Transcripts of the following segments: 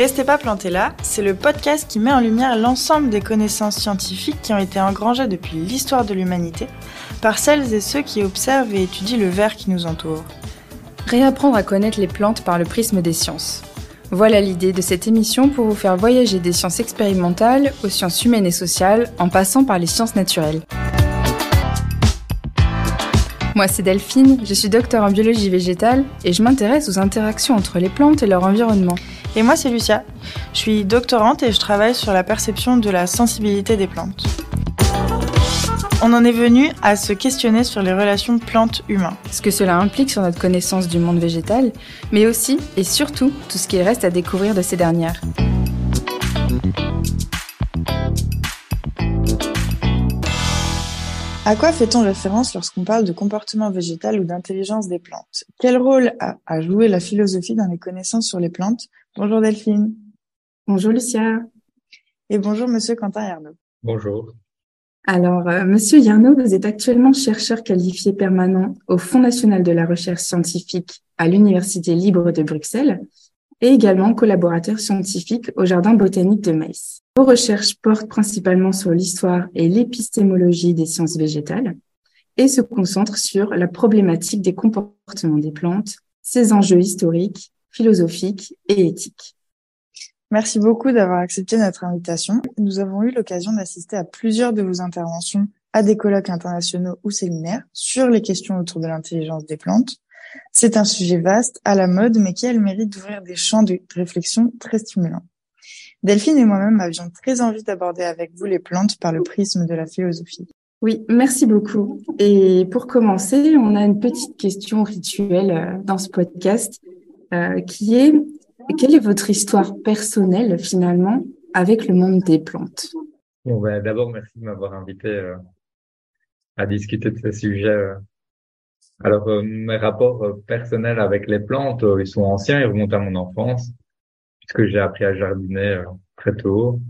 Restez pas plantés là, c'est le podcast qui met en lumière l'ensemble des connaissances scientifiques qui ont été engrangées depuis l'histoire de l'humanité par celles et ceux qui observent et étudient le verre qui nous entoure. Réapprendre à connaître les plantes par le prisme des sciences. Voilà l'idée de cette émission pour vous faire voyager des sciences expérimentales aux sciences humaines et sociales en passant par les sciences naturelles. Moi, c'est Delphine, je suis docteur en biologie végétale et je m'intéresse aux interactions entre les plantes et leur environnement. Et moi, c'est Lucia. Je suis doctorante et je travaille sur la perception de la sensibilité des plantes. On en est venu à se questionner sur les relations plantes-humains. Ce que cela implique sur notre connaissance du monde végétal, mais aussi et surtout tout ce qu'il reste à découvrir de ces dernières. À quoi fait-on référence lorsqu'on parle de comportement végétal ou d'intelligence des plantes? Quel rôle a, joué la philosophie dans les connaissances sur les plantes? Bonjour Delphine. Bonjour Lucia. Et bonjour Monsieur Quentin Yarnaud. Bonjour. Alors, euh, Monsieur Yarnaud, vous êtes actuellement chercheur qualifié permanent au Fonds national de la recherche scientifique à l'Université libre de Bruxelles et également collaborateur scientifique au Jardin botanique de Metz. Vos recherches portent principalement sur l'histoire et l'épistémologie des sciences végétales et se concentrent sur la problématique des comportements des plantes, ses enjeux historiques, philosophiques et éthiques. Merci beaucoup d'avoir accepté notre invitation. Nous avons eu l'occasion d'assister à plusieurs de vos interventions à des colloques internationaux ou séminaires sur les questions autour de l'intelligence des plantes. C'est un sujet vaste, à la mode, mais qui a le mérite d'ouvrir des champs de réflexion très stimulants. Delphine et moi-même avions très envie d'aborder avec vous les plantes par le prisme de la philosophie. Oui, merci beaucoup. Et pour commencer, on a une petite question rituelle euh, dans ce podcast euh, qui est quelle est votre histoire personnelle finalement avec le monde des plantes? Bon, ben, d'abord, merci de m'avoir invité euh, à discuter de ce sujet. Alors, mes rapports personnels avec les plantes, ils sont anciens, ils remontent à mon enfance que j'ai appris à jardiner euh, très tôt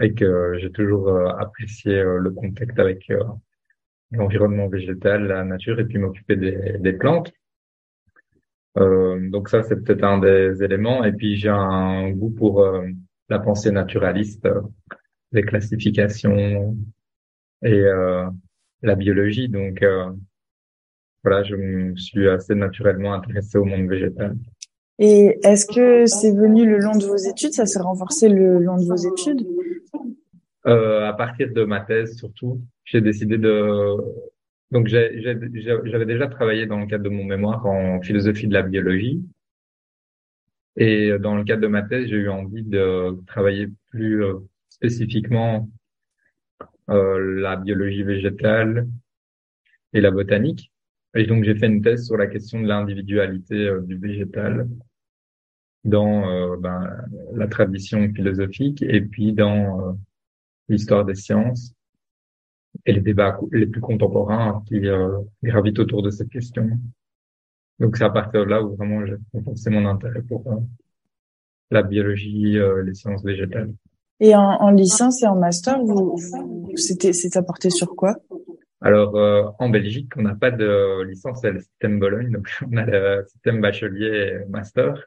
et que j'ai toujours euh, apprécié euh, le contact avec l'environnement végétal, la nature et puis m'occuper des, des, plantes. Euh, donc ça, c'est peut-être un des éléments. Et puis j'ai un goût pour la pensée naturaliste, les classifications et la biologie. Donc voilà, je me suis assez naturellement intéressé au monde végétal. Et est-ce que c'est venu le long de vos études? Ça s'est renforcé le long de vos études? Euh, À partir de ma thèse, surtout, j'ai décidé de. Donc, j'avais déjà travaillé dans le cadre de mon mémoire en philosophie de la biologie. Et dans le cadre de ma thèse, j'ai eu envie de travailler plus euh, spécifiquement euh, la biologie végétale et la botanique. Et donc, j'ai fait une thèse sur la question de l'individualité euh, du végétal dans ben, la tradition philosophique et puis dans l'histoire des sciences et les débats les plus contemporains qui gravitent autour de cette question. Donc, c'est à partir de là où vraiment j'ai renforcé mon intérêt pour la biologie, les sciences végétales. Et en, en, licence et en master, vous, vous c'était, c'est apporté sur quoi? Alors, euh, en Belgique, on n'a pas de licence, c'est le système Bologne, donc on a le système bachelier et master.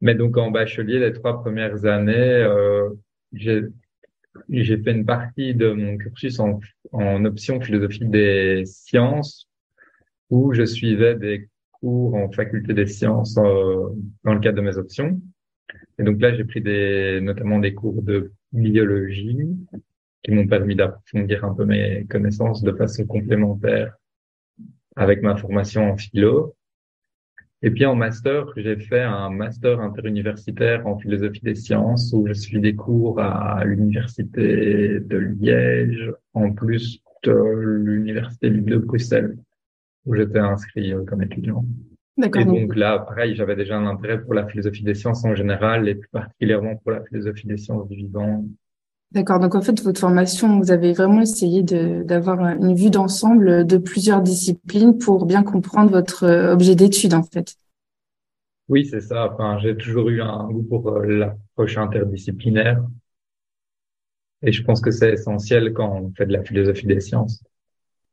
Mais donc, en bachelier, les trois premières années, euh, j'ai fait une partie de mon cursus en, en option philosophie des sciences, où je suivais des cours en faculté des sciences euh, dans le cadre de mes options. Et donc là, j'ai pris des, notamment des cours de biologie, qui m'ont permis d'approfondir un peu mes connaissances de façon complémentaire avec ma formation en philo. Et puis en master, j'ai fait un master interuniversitaire en philosophie des sciences où je suis des cours à l'université de Liège, en plus de l'université libre de Bruxelles, où j'étais inscrit euh, comme étudiant. Et donc là, pareil, j'avais déjà un intérêt pour la philosophie des sciences en général et plus particulièrement pour la philosophie des sciences du vivant D'accord. Donc en fait, votre formation, vous avez vraiment essayé d'avoir une vue d'ensemble de plusieurs disciplines pour bien comprendre votre euh, objet d'étude, en fait. Oui, c'est ça. Enfin, j'ai toujours eu un goût pour euh, l'approche interdisciplinaire. Et je pense que c'est essentiel quand on fait de la philosophie des sciences.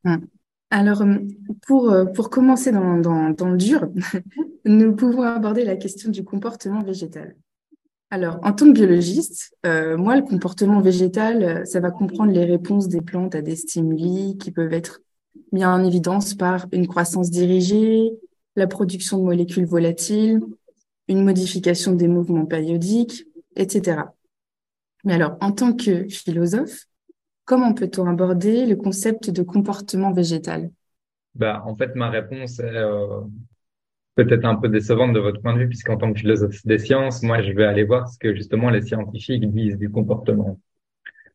Hum. Alors, hum, pour, euh, pour commencer dans, dans, dans le dur, nous pouvons aborder la question du comportement végétal. Alors, en tant que biologiste, euh, moi, le comportement végétal, euh, ça va comprendre les réponses des plantes à des stimuli qui peuvent être mis en évidence par une croissance dirigée, la production de molécules volatiles, une modification des mouvements périodiques, etc. Mais alors, en tant que philosophe, comment peut-on aborder le concept de comportement végétal? Bah, En fait, ma réponse est euh, peut-être un peu décevante de votre point de vue, puisqu'en tant que philosophe des sciences, moi, je vais aller voir ce que justement les scientifiques disent du comportement.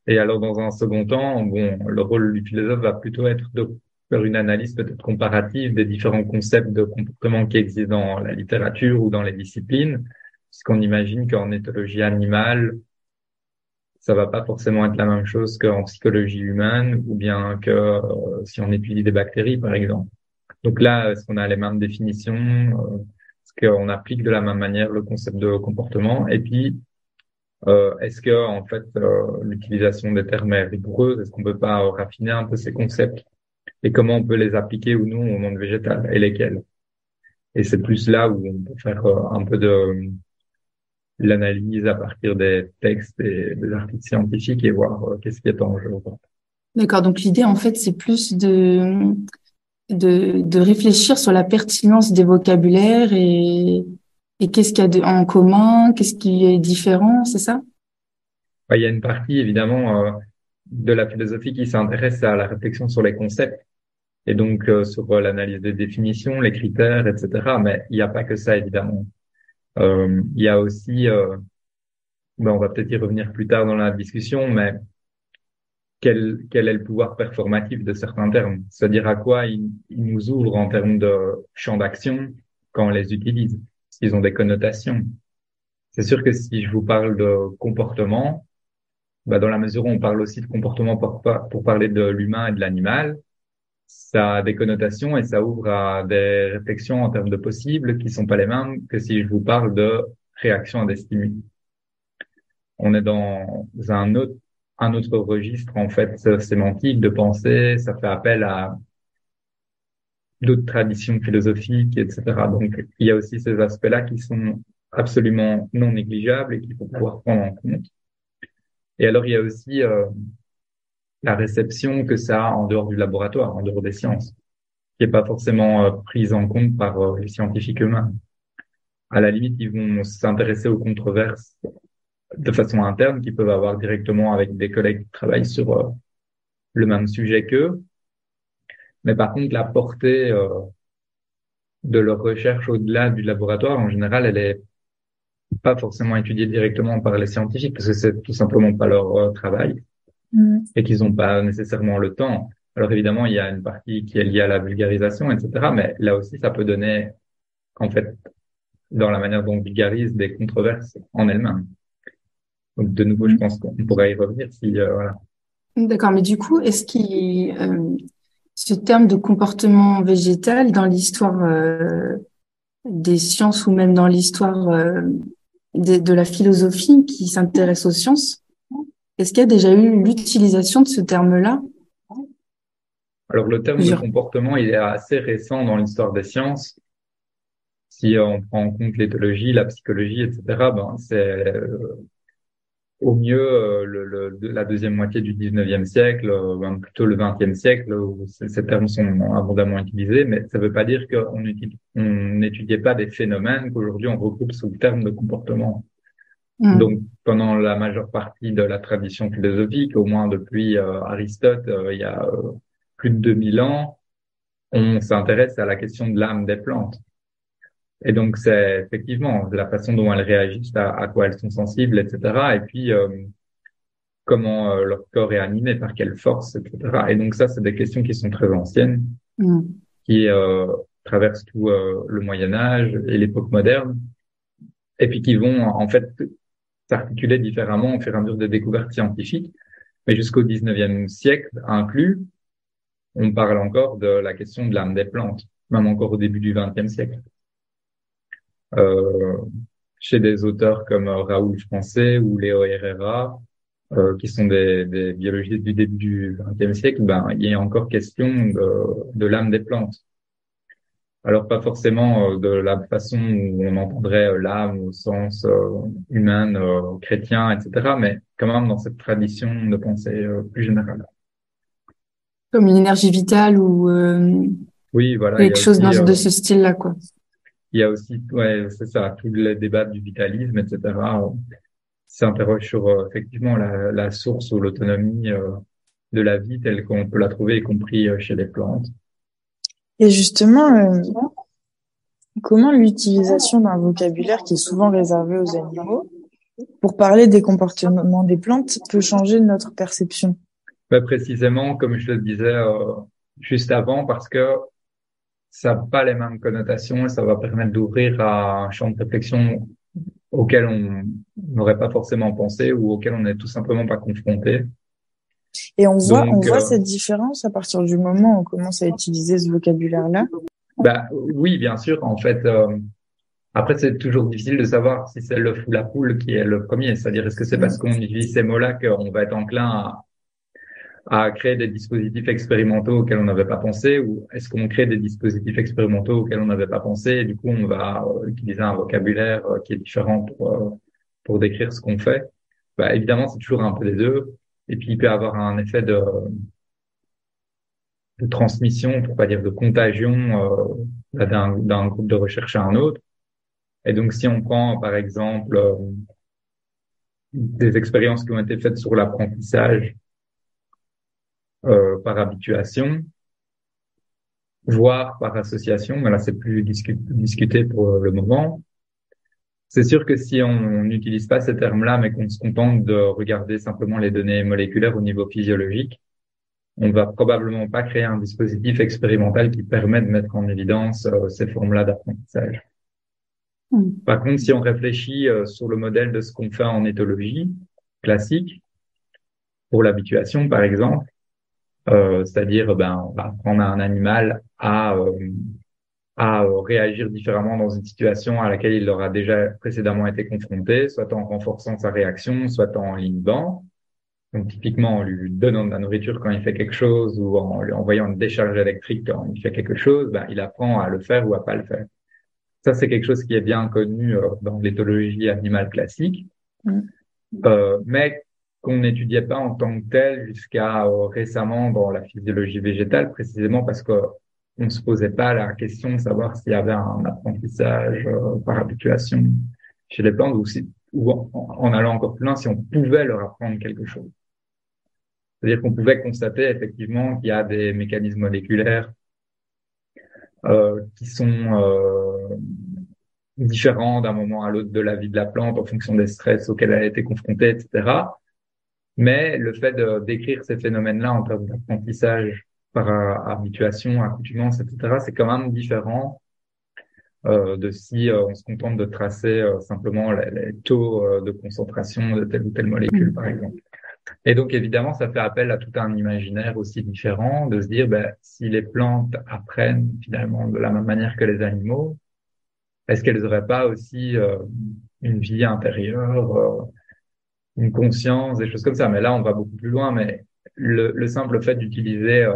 Et alors, dans un second temps, bon, le rôle du philosophe va plutôt être de faire une analyse peut-être comparative des différents concepts de comportement qui existent dans la littérature ou dans les disciplines, puisqu'on imagine qu'en éthologie animale, ça va pas forcément être la même chose qu'en psychologie humaine ou bien que euh, si on étudie des bactéries, par exemple. Donc là, est-ce qu'on a les mêmes définitions euh, Est-ce qu'on applique de la même manière le concept de comportement? Et puis, euh, est-ce que en fait euh, l'utilisation des termes est rigoureuse? Est-ce qu'on peut pas raffiner un peu ces concepts? Et comment on peut les appliquer ou non au monde végétal? Et lesquels? Et c'est plus là où on peut faire un peu de l'analyse à partir des textes et des articles scientifiques et voir qu'est-ce qui est en jeu. D'accord. Donc l'idée en fait c'est plus de de, de réfléchir sur la pertinence des vocabulaires et, et qu'est-ce qu'il y a en commun, qu'est-ce qui est différent, c'est ça? Il y a une partie évidemment euh, de la philosophie qui s'intéresse à la réflexion sur les concepts et donc euh, sur euh, l'analyse des définitions, les critères, etc. Mais il n'y a pas que ça évidemment. il y a aussi, ben on va peut-être y revenir plus tard dans la discussion, mais quel, quel est le pouvoir performatif de certains termes, c'est-à-dire à quoi ils, nous ouvrent en termes de champ d'action quand on les utilise, s'ils ont des connotations. C'est sûr que si je vous parle de comportement, bah dans la mesure où on parle aussi de comportement pour, parler de l'humain et de l'animal, ça a des connotations et ça ouvre à des réflexions en termes de possibles qui sont pas les mêmes que si je vous parle de réaction à des stimuli. On est dans un autre un autre registre en fait sémantique de pensée. Ça fait appel à d'autres traditions philosophiques, etc. Donc il y a aussi ces aspects-là qui sont absolument non négligeables et qu'il faut pouvoir prendre en compte. Et alors il y a aussi euh, la réception que ça a en dehors du laboratoire, en dehors des sciences, qui est pas forcément euh, prise en compte par euh, les scientifiques eux-mêmes. À la limite, ils vont s'intéresser aux controverses de façon interne qu'ils peuvent avoir directement avec des collègues qui travaillent sur euh, le même sujet qu'eux. Mais par contre, la portée euh, de leur recherche au-delà du laboratoire, en général, elle est pas forcément étudiée directement par les scientifiques parce que c'est tout simplement pas leur euh, travail mm. et qu'ils n'ont pas nécessairement le temps. Alors évidemment, il y a une partie qui est liée à la vulgarisation, etc. Mais là aussi, ça peut donner, en fait, dans la manière dont on vulgarise des controverses en elles-mêmes. Donc de nouveau, je pense qu'on pourrait y revenir si euh, voilà. D'accord, mais du coup, est-ce qu'il euh, ce terme de comportement végétal dans l'histoire euh, des sciences ou même dans l'histoire euh, de, de, la philosophie qui s'intéresse aux sciences, est-ce qu'il y a déjà eu l'utilisation de ce terme-là? Alors le terme de comportement, il est assez récent dans l'histoire des sciences. Si on prend en compte l'éthologie, la psychologie, etc., ben c'est au mieux euh, le, le, la deuxième moitié du 19e siècle, euh, plutôt le 20e siècle, où ces termes sont abondamment utilisés, mais ça ne veut pas dire qu'on n'étudiait pas des phénomènes qu'aujourd'hui on regroupe sous le terme de comportement. Mmh. Donc, pendant la majeure partie de la tradition philosophique, au moins depuis euh, Aristote, il y a plus de 2000 ans, on s'intéresse à la question de l'âme des plantes. Et donc, c'est effectivement la façon dont elles réagissent, à, à quoi elles sont sensibles, etc. Et puis, euh, comment euh, leur corps est animé, par quelle force, etc. Et donc, ça, c'est des questions qui sont très anciennes, mm. qui euh, traversent tout euh, le Moyen Âge et l'époque moderne, et puis qui vont, en fait, s'articuler différemment au fur et à mesure des découvertes scientifiques. Mais jusqu'au 19e siècle inclus, on parle encore de la question de l'âme des plantes, même encore au début du 20e siècle chez des auteurs comme euh, Raoul Français ou Léo Herrera, euh, qui sont des, des, biologistes du début du XXe siècle, ben, il y a encore question de, de l'âme des plantes. Alors pas forcément de la façon où on entendrait l'âme au sens humain, chrétien, etc., mais quand même dans cette tradition de pensée plus générale. Comme une énergie vitale ou oui, voilà, quelque chose de ce style-là, quoi. Il y a aussi, ouais, c'est ça, tout le débat du vitalisme, etc. s'interroge sur effectivement la, la, source ou l'autonomie de la vie telle qu'on peut la trouver, y compris chez les plantes. Et justement, euh, comment l'utilisation d'un vocabulaire qui est souvent réservé aux animaux pour parler des comportements des plantes peut changer notre perception? Bah, Précisément, comme je le disais euh, juste avant, parce que ça n'a pas les mêmes connotations et ça va permettre d'ouvrir à un champ de réflexion auquel on n'aurait pas forcément pensé ou auquel on n'est tout simplement pas confronté. Et on voit, on voit euh, cette différence à partir du moment où on commence à utiliser ce vocabulaire-là? Bah oui, bien sûr. En fait, euh, après c'est toujours difficile de savoir si c'est l'œuf ou la poule qui est le premier. C'est-à-dire est-ce que c'est parce qu'on utilise ces mots-là qu'on va être enclin à, à créer des dispositifs expérimentaux auxquels on n'avait pas pensé, ou est-ce qu'on crée des dispositifs expérimentaux auxquels on n'avait pas pensé et du coup on va euh, utiliser un vocabulaire qui est différent pour pour décrire ce qu'on fait? Bah évidemment c'est toujours un peu des deux. Et puis, il peut avoir un effet de, transmission, pour pas dire de contagion, euh, d'un groupe de recherche à un autre. Et donc, si on prend, par exemple, euh, des expériences qui ont été faites sur l'apprentissage euh, par habituation, voire par association, mais là, c'est plus discuté pour le moment, c'est sûr que si on n'utilise pas ces termes-là, mais qu'on se contente de regarder simplement les données moléculaires au niveau physiologique, on va probablement pas créer un dispositif expérimental qui permet de mettre en évidence euh, ces formes-là d'apprentissage. Hmm. Par contre, si on réfléchit euh, sur le modèle de ce qu'on fait en éthologie classique, pour l'habituation par exemple, c'est-à-dire ben, on va apprendre un animal à à euh, réagir différemment dans une situation à laquelle il aura déjà précédemment été confronté, soit en renforçant sa réaction, soit en l'inhibant. Donc typiquement en lui donnant de la nourriture quand il fait quelque chose ou en lui envoyant une décharge électrique quand il fait quelque chose, ben, il apprend à le faire ou à pas le faire. Ça c'est quelque chose qui est bien connu euh, dans l'éthologie animale classique, mm. euh, mais qu'on n'étudiait pas en tant que tel jusqu'à euh, récemment dans la physiologie végétale, précisément parce que on se posait pas la question de savoir s'il y avait un apprentissage euh, par habituation chez les plantes ou, si, ou en, allant encore plus loin, si on pouvait leur apprendre quelque chose. C'est-à-dire qu'on pouvait constater effectivement qu'il y a des mécanismes moléculaires euh, qui sont euh, différents d'un moment à l'autre de la vie de la plante en fonction des stress auxquels elle a été confrontée, etc. Mais le fait de décrire ces phénomènes-là en termes d'apprentissage par euh, habituation, accoutumance, etc., c'est quand même différent euh, de si euh, on se contente de tracer euh, simplement les, les taux de concentration de telle ou telle molécule, mm. par exemple. Et donc, évidemment, ça fait appel à tout un imaginaire aussi différent de se dire, ben, si les plantes apprennent finalement de la même manière que les animaux, est-ce qu'elles n'auraient pas aussi une vie intérieure, une conscience, des choses comme ça Mais là, on va beaucoup plus loin, mais le, le simple fait d'utiliser euh,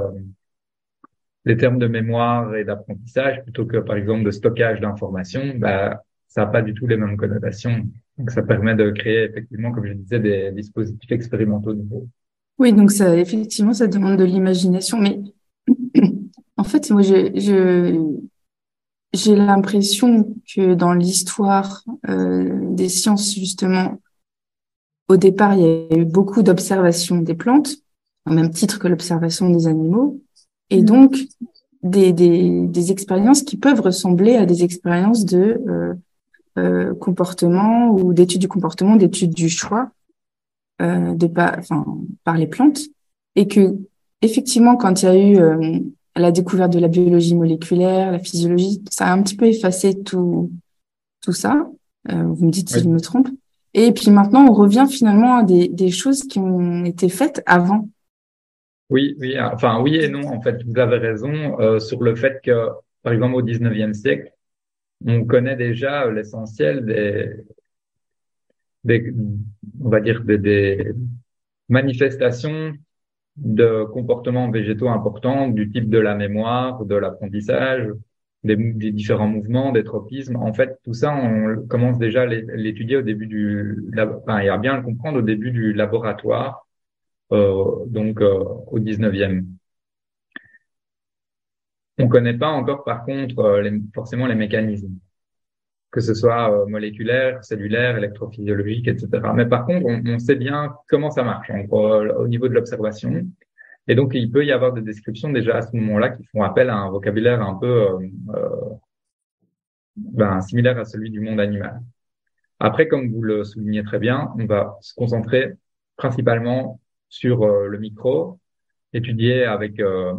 les termes de mémoire et d'apprentissage plutôt que par exemple de stockage d'informations, bah, ça n'a pas du tout les mêmes connotations. Donc ça permet de créer effectivement, comme je disais, des dispositifs expérimentaux nouveaux. Oui, donc ça effectivement ça demande de l'imagination, mais en fait moi je, je j'ai l'impression que dans l'histoire euh, des sciences justement, au départ il y a eu beaucoup d'observations des plantes au même titre que l'observation des animaux, et mm. donc des, des, des, expériences qui peuvent ressembler à des expériences de euh, euh, comportement ou d'études du comportement, d'études du choix euh, de pas, enfin, par les plantes, et que effectivement, quand il y a eu euh, la découverte de la biologie moléculaire, la physiologie, ça a un petit peu effacé tout tout ça. Euh, vous me dites si je me trompe. Et puis maintenant, on revient finalement à des, choses qui ont été faites avant. Oui, oui, enfin oui et non. En fait, vous avez raison euh, sur le fait que, par exemple, au 19e siècle, on connaît déjà l'essentiel des, on va dire, des, des, manifestations de comportements végétaux importants du type de la mémoire, de l'apprentissage, des, des, différents mouvements, des tropismes. En fait, tout ça, on commence déjà à l'étudier au début du, enfin, y a bien à le comprendre au début du laboratoire, euh, donc euh, au 19e. On connaît pas encore, par contre, euh, les, forcément les mécanismes, que ce soit euh, moléculaire, cellulaire, électrophysiologique, etc. Mais par contre, on, on sait bien comment ça marche au niveau de l'observation. Et donc, il peut y avoir des descriptions déjà à ce moment-là qui font appel à un vocabulaire un peu euh, euh, ben, similaire à celui du monde animal. Après, comme vous le soulignez très bien, on va se concentrer principalement sur euh, le micro, étudier avec euh,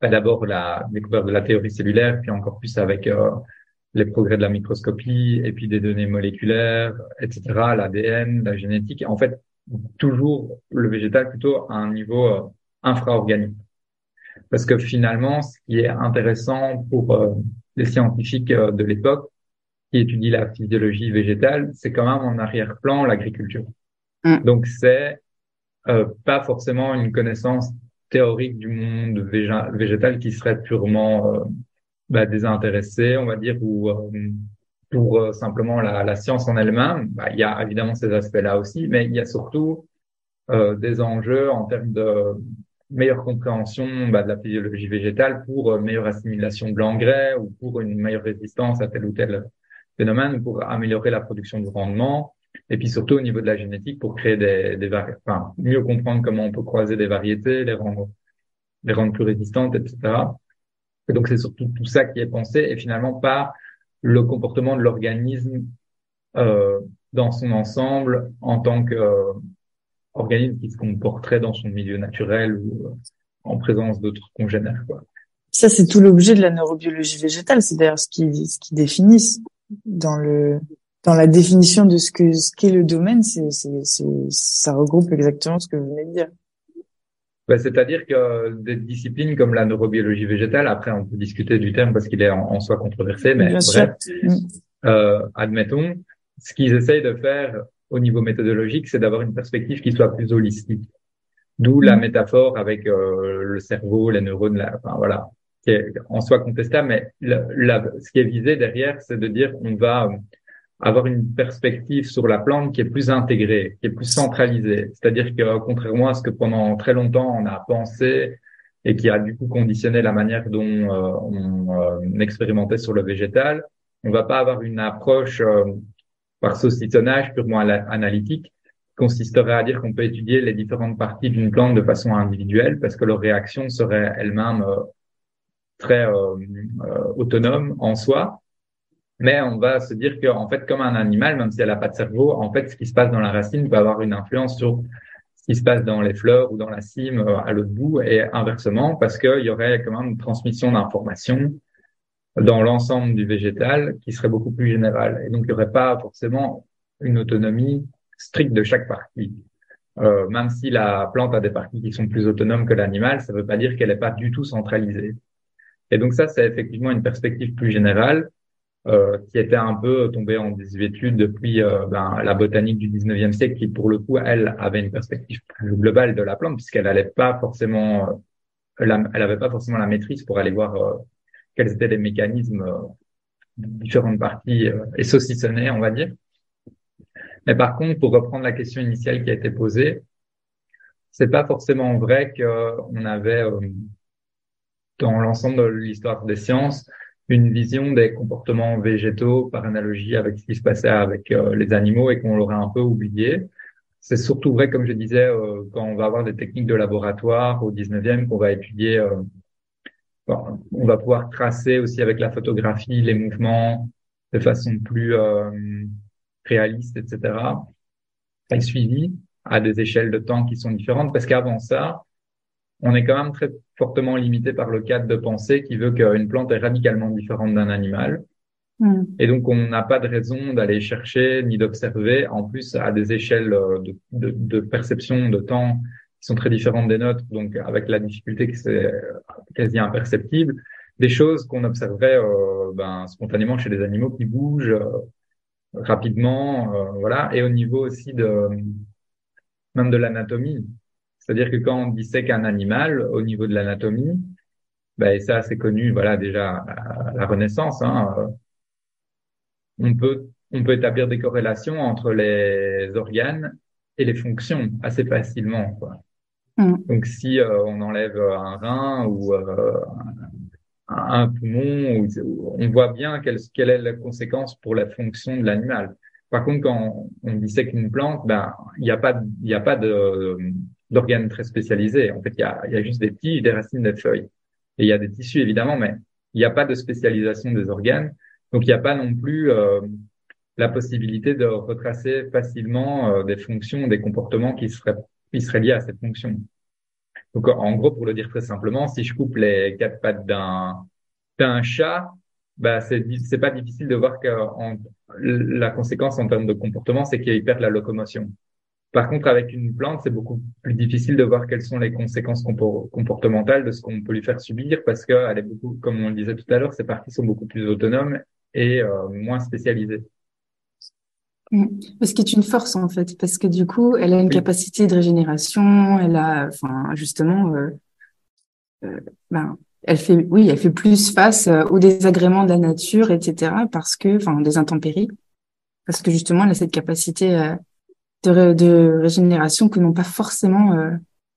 ben, d'abord la découverte de la théorie cellulaire, puis encore plus avec euh, les progrès de la microscopie, et puis des données moléculaires, etc., l'ADN, la génétique. En fait, toujours le végétal plutôt à un niveau infra-organique. Parce que finalement, ce qui est intéressant pour euh, les scientifiques euh, de l'époque qui étudient la physiologie végétale, c'est quand même en arrière-plan l'agriculture. Mm. Donc c'est euh, pas forcément une connaissance théorique du monde végétal qui serait purement euh, bah, désintéressée, on va dire, ou pour simplement la, la, science en elle-même. Bah, il y a évidemment ces aspects-là aussi, mais il y a surtout des enjeux en termes de meilleure compréhension bah, de la physiologie végétale pour euh, meilleure assimilation de l'engrais ou pour une meilleure résistance à tel ou tel phénomène ou pour améliorer la production du rendement. Et puis surtout au niveau de la génétique pour créer des, des enfin mieux comprendre comment on peut croiser des variétés les rendre les rendre plus résistantes etc et donc c'est surtout tout ça qui est pensé et finalement pas le comportement de l'organisme euh, dans son ensemble en tant que organisme qui se comporterait dans son milieu naturel ou euh, en présence d'autres congénères. Quoi. Ça, c'est tout l'objet de la neurobiologie végétale. C'est d'ailleurs ce qui, ce qui définit dans le dans la définition de ce que ce qu'est le domaine. C'est, c'est, c'est, ça regroupe exactement ce que vous venez de dire. Bah, c'est-à-dire que des disciplines comme la neurobiologie végétale, après on peut discuter du terme parce qu'il est en, soi controversé, mais bref, euh, admettons, ce qu'ils essayent de faire au niveau méthodologique, c'est d'avoir une perspective qui soit plus holistique. D'où la mm. métaphore avec euh, le cerveau, les neurones, la, enfin voilà, qui est en soi contestable, mais la, ce qui est visé derrière, c'est de dire on va avoir une perspective sur la plante qui est plus intégrée, qui est plus centralisée. C'est-à-dire que contrairement à ce que pendant très longtemps on a pensé et qui a du coup conditionné la manière dont euh, on, euh, expérimentait sur le végétal, on va pas avoir une approche par saucissonnage purement analytique consisterait à dire qu'on peut étudier les différentes parties d'une plante de façon individuelle parce que leur réaction serait elle-même euh, très euh, euh, autonome en soi. Mais on va se dire qu'en fait, comme un animal, même si elle n'a pas de cerveau, en fait, ce qui se passe dans la racine peut avoir une influence sur ce qui se passe dans les fleurs ou dans la cime à l'autre bout et inversement parce qu'il y aurait quand même une transmission d'informations dans l'ensemble du végétal qui serait beaucoup plus général. Et donc, il n'y aurait pas forcément une autonomie stricte de chaque partie. Euh, même si la plante a des parties qui sont plus autonomes que l'animal, ça ne veut pas dire qu'elle n'est pas du tout centralisée. Et donc ça, c'est effectivement une perspective plus générale euh, qui était un peu tombée en désuétude depuis euh, ben, la botanique du 19e siècle, qui pour le coup, elle, avait une perspective plus globale de la plante, puisqu'elle n'allait pas forcément, euh, elle n'avait pas forcément la maîtrise pour aller voir euh, quels étaient les mécanismes euh, de différentes parties euh, et saucissonnés, on va dire. Mais par contre, pour reprendre la question initiale qui a été posée, c'est pas forcément vrai qu'on avait euh, dans l'ensemble de l'histoire des sciences une vision des comportements végétaux par analogie avec ce qui se passait avec les animaux et qu'on l'aurait un peu oublié. C'est surtout vrai, comme je disais, quand on va avoir des techniques de laboratoire au 19e, qu'on va étudier on va pouvoir tracer aussi avec la photographie les mouvements de façon plus euh, réaliste, etc. Et suivi à des échelles de temps qui sont différentes, parce qu'avant ça, on est quand même très fortement limité par le cadre de pensée qui veut qu'une plante est radicalement différente d'un animal. Hmm. Et donc, on n'a pas de raison d'aller chercher ni d'observer, en plus, à des échelles de, de, de perception de temps qui sont très différentes des nôtres, donc avec la difficulté que c'est quasi imperceptible, des choses qu'on observerait euh, ben, spontanément chez les animaux qui bougent euh, rapidement, euh, voilà, et au niveau aussi de même de l'anatomie. C'est-à-dire que quand on dissèque un animal, au niveau de l'anatomie, Ben, et ça, c'est connu, voilà, déjà à la Renaissance. Hein, on peut on peut établir des corrélations entre les organes et les fonctions assez facilement. Quoi. Mm. Donc, si euh, on enlève un rein ou euh, un, poumon, on voit bien quelle, quelle est la conséquence pour la fonction de l'animal. Par contre, quand on dissèque une plante, ben il n'y a pas il a pas de d'organes très spécialisés. En fait, il y a, y a juste des tiges, des racines, des feuilles. Et il y a des tissus évidemment, mais il n'y a pas de spécialisation des organes. Donc il n'y a pas non plus euh, la possibilité de retracer facilement euh, des fonctions, des comportements qui seraient, qui seraient liés à cette fonction. Donc, en gros, pour le dire très simplement, si je coupe les quatre pattes d'un d'un chat, bah c'est c'est pas difficile de voir que la conséquence en termes de comportement, c'est qu'il perd la locomotion. Par contre, avec une plante, c'est beaucoup plus difficile de voir quelles sont les conséquences comportementales de ce qu'on peut lui faire subir parce qu'elle est beaucoup, comme on le disait tout à l'heure, ces parties sont beaucoup plus autonomes et euh, moins spécialisées. Mm. Ce qui est une force en fait, parce que du coup, elle a une capacité de régénération, elle a, enfin, justement, euh, euh, ben, elle fait, oui, elle fait plus face euh, aux désagréments de la nature, etc. Parce que, enfin, des intempéries, parce que justement, elle a cette capacité euh, de, de régénération que n'ont pas forcément euh,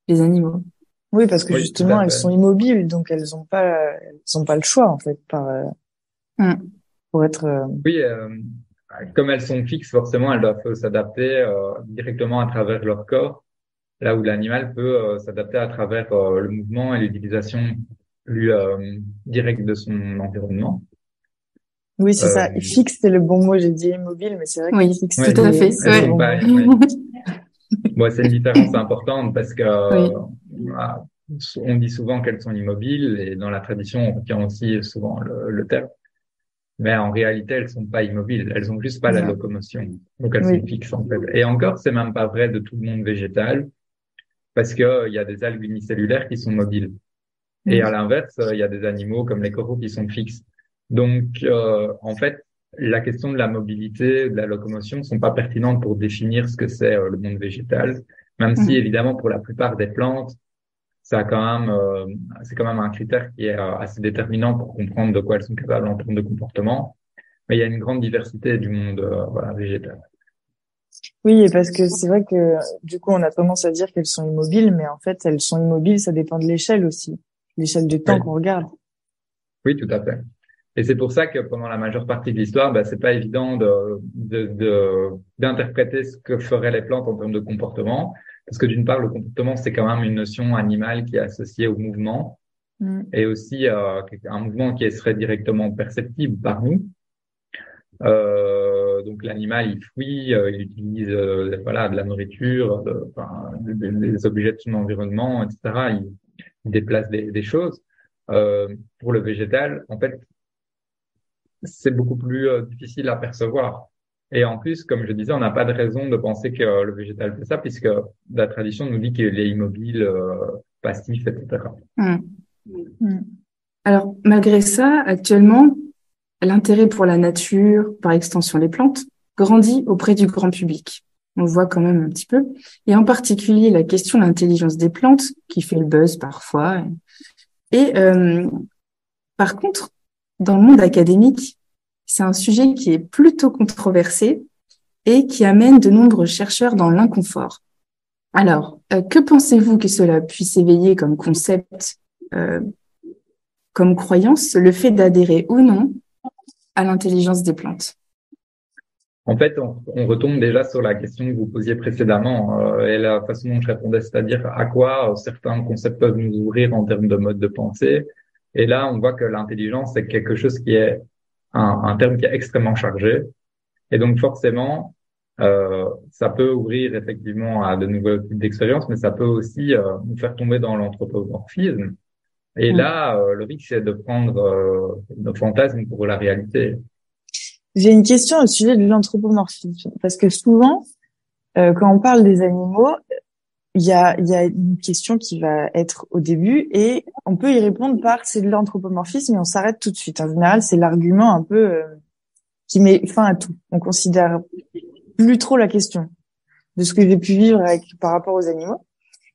les animaux. Oui, parce que justement, elles sont immobiles, donc elles ont pas, elles ont pas le choix en fait, par, mm. pour être. Oui comme elles sont fixes, forcément, elles doivent s'adapter euh, directement à travers leur corps, là où l'animal peut euh, s'adapter à travers euh, le mouvement et l'utilisation plus directe de son environnement. Oui, c'est ça. Fixe, c'est le bon mot. J'ai dit immobile, mais c'est vrai que oui, fixe, tout à fait. Bon, c'est une différence importante parce que on dit souvent qu'elles sont immobiles et dans la tradition, on retient aussi souvent le, le terme mais en réalité, elles sont pas immobiles. Elles ont juste pas la locomotion. Donc, elles sont fixes, en fait. Et encore, c'est même pas vrai de tout le monde végétal parce que euh, il y a des algues unicellulaires qui sont mobiles. Et à l'inverse, euh, il y a des animaux comme les coraux qui sont fixes. Donc, euh, en fait, la question de la mobilité, de la locomotion sont pas pertinentes pour définir ce que c'est le monde végétal, même si évidemment pour la plupart des plantes, ça quand même, euh, c'est quand même un critère qui est euh, assez déterminant pour comprendre de quoi elles sont capables en termes de comportement. Mais il y a une grande diversité du monde euh, voilà, végétal. Oui, parce que c'est vrai que du coup, on a tendance à dire qu'elles sont immobiles, mais en fait, elles sont immobiles, ça dépend de l'échelle aussi, l'échelle du temps qu'on regarde. Oui, tout à fait. Et c'est pour ça que pendant la majeure partie de l'histoire, bah, c'est pas évident de, de, d'interpréter ce que feraient les plantes en termes de comportement, parce que d'une part, le comportement, c'est quand même une notion animale qui est associée au mouvement mm. et aussi euh, un mouvement qui serait directement perceptible par nous. Euh, donc l'animal, il fuit, euh, il utilise euh, voilà de la nourriture, des objets de son environnement, etc. Il, il déplace des, des choses. pour le végétal, en fait, c'est beaucoup plus difficile à percevoir. Et en plus, comme je disais, on n'a pas de raison de penser que le végétal fait ça, puisque la tradition nous dit qu'il est immobile, euh, passif, etc. Hmm. Hmm. Alors, malgré ça, actuellement, l'intérêt pour la nature, par extension les plantes, grandit auprès du grand public. On voit quand même un petit peu. Et en particulier, la question de l'intelligence des plantes, qui fait le buzz parfois. Et euh, par contre, dans le monde académique, c'est un sujet qui est plutôt controversé et qui amène de nombreux chercheurs dans l'inconfort. Alors, euh, que pensez-vous que cela puisse éveiller comme concept, euh, comme croyance, le fait d'adhérer ou non à l'intelligence des plantes? En fait, on, retombe déjà sur la question que vous posiez précédemment euh, et la façon dont je répondais, c'est-à-dire à quoi certains concepts peuvent nous ouvrir en termes de mode de pensée. Et là, on voit que l'intelligence, c'est quelque chose qui est un, un, terme qui est extrêmement chargé. Et donc forcément, euh, ça peut ouvrir effectivement à de nouveaux types d'expériences, mais ça peut aussi euh, nous faire tomber dans l'anthropomorphisme. Et là, euh, le risque, c'est de prendre euh, nos fantasmes pour la réalité. J'ai une question au sujet de l'anthropomorphisme, parce que souvent, euh, quand on parle des animaux, il y a, y a une question qui va être au début et on peut y répondre par c'est de l'anthropomorphisme et on s'arrête tout de suite. En général, c'est l'argument un peu euh, qui met fin à tout. On considère plus trop la question de ce que j'ai pu vivre avec, par rapport aux animaux.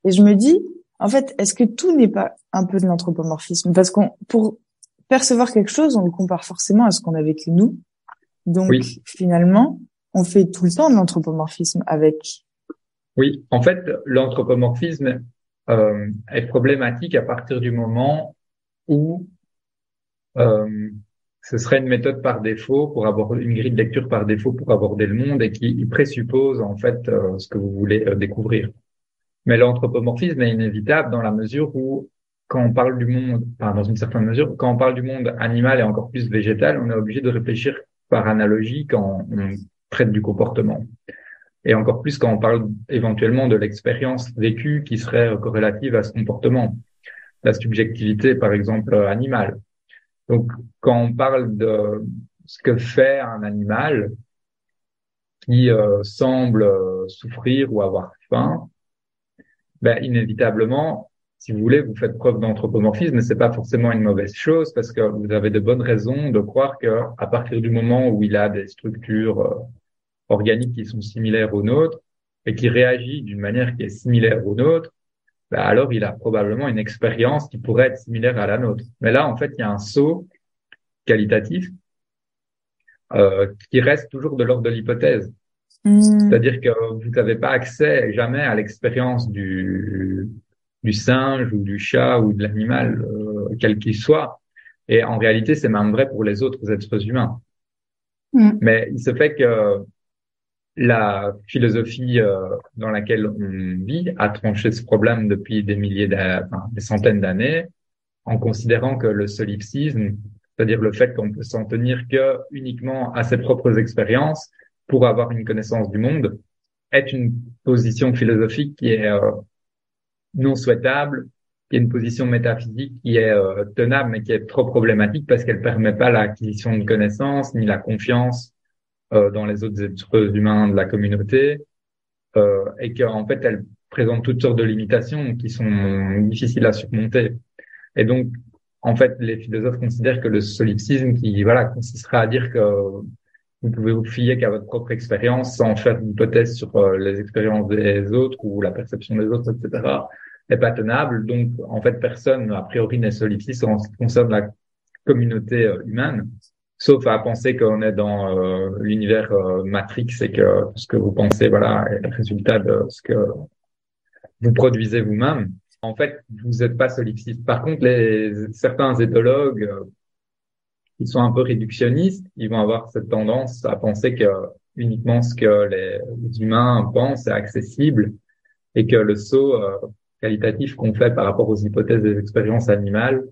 Et je me dis, En fait, est-ce que tout n'est pas un peu de l'anthropomorphisme? Parce qu'on, pour percevoir quelque chose, on le compare forcément à ce qu'on a vécu nous. Donc, finalement, on fait tout le temps de l'anthropomorphisme avec. Oui, en fait, l'anthropomorphisme euh, est problématique à partir du moment où euh, ce serait une méthode par défaut pour avoir une grille de lecture par défaut pour aborder le monde et qui présuppose en fait euh, ce que vous voulez découvrir. Mais l'anthropomorphisme est inévitable dans la mesure où quand on parle du monde, enfin, dans une certaine mesure, quand on parle du monde animal et encore plus végétal, on est obligé de réfléchir par analogie quand on traite du comportement. Et encore plus quand on parle éventuellement de l'expérience vécue qui serait corrélative à ce comportement. La subjectivité, par exemple, animale. Donc, quand on parle de ce que fait un animal qui euh, semble euh, souffrir ou avoir faim, ben, inévitablement, si vous voulez, vous faites preuve d'anthropomorphisme, mais c'est pas forcément une mauvaise chose parce que vous avez de bonnes raisons de croire que à partir du moment où il a des structures euh, organiques qui sont similaires aux nôtres et qui réagit d'une manière qui est similaire aux nôtres, ben alors il a probablement une expérience qui pourrait être similaire à la nôtre. Mais là, en fait, il y a un saut qualitatif euh, qui reste toujours de l'ordre de l'hypothèse. Hmm. C'est-à-dire que vous n'avez pas accès jamais à l'expérience du, du singe ou du chat ou de l'animal, euh, quel qu'il soit. Et en réalité, c'est même vrai pour les autres êtres humains. Hmm. Mais il se fait que la philosophie euh, dans laquelle on vit a tranché ce problème depuis des milliers, des centaines d'années, en considérant que le solipsisme, c'est-à-dire le fait qu'on peut s'en tenir que uniquement à ses propres expériences pour avoir une connaissance du monde, est une position philosophique qui est euh, non souhaitable, qui est une position métaphysique qui est euh, tenable mais qui est trop problématique parce qu'elle permet pas l'acquisition de connaissances ni la confiance euh, dans les autres êtres humains de la communauté, euh, et qu'en fait, elle présente toutes sortes de limitations qui sont difficiles à surmonter. Et donc, en fait, les philosophes considèrent que le solipsisme, qui voilà, consisterait à dire que vous pouvez vous fier qu'à votre propre expérience sans faire d'hypothèse sur euh, les expériences des autres ou la perception des autres, etc., n'est pas tenable. Donc, en fait, personne, a priori, n'est solipsiste en ce qui concerne la communauté euh, humaine sauf à penser qu'on est dans euh, l'univers euh, Matrix et que ce que vous pensez, voilà, est le résultat de ce que vous produisez vous-même. En fait, vous n'êtes pas solipsiste. Par contre, les, certains éthologues euh, qui sont un peu réductionnistes, ils vont avoir cette tendance à penser que uniquement ce que les, humains pensent est accessible et que le saut qualitatif qu'on fait par rapport aux hypothèses des expériences animales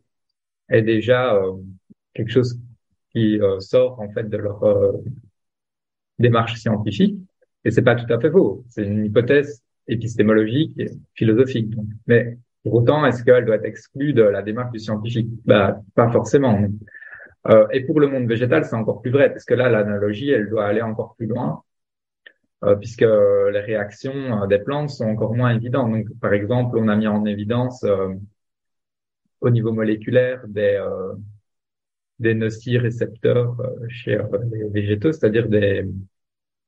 est déjà quelque chose qui euh, sort en fait de leur euh, démarche scientifique. Et c'est pas tout à fait faux. C'est une hypothèse épistémologique et philosophique. Mais pour autant, est-ce qu'elle doit être exclue de la démarche du scientifique? Bah, pas forcément. Euh, et pour le monde végétal, c'est encore plus vrai, parce que là, l'analogie, elle doit aller encore plus loin, euh, puisque les réactions des plantes sont encore moins évidentes. Donc, par exemple, on a mis en évidence au niveau moléculaire des des nocicepteurs euh, chez euh, les végétaux, c'est-à-dire des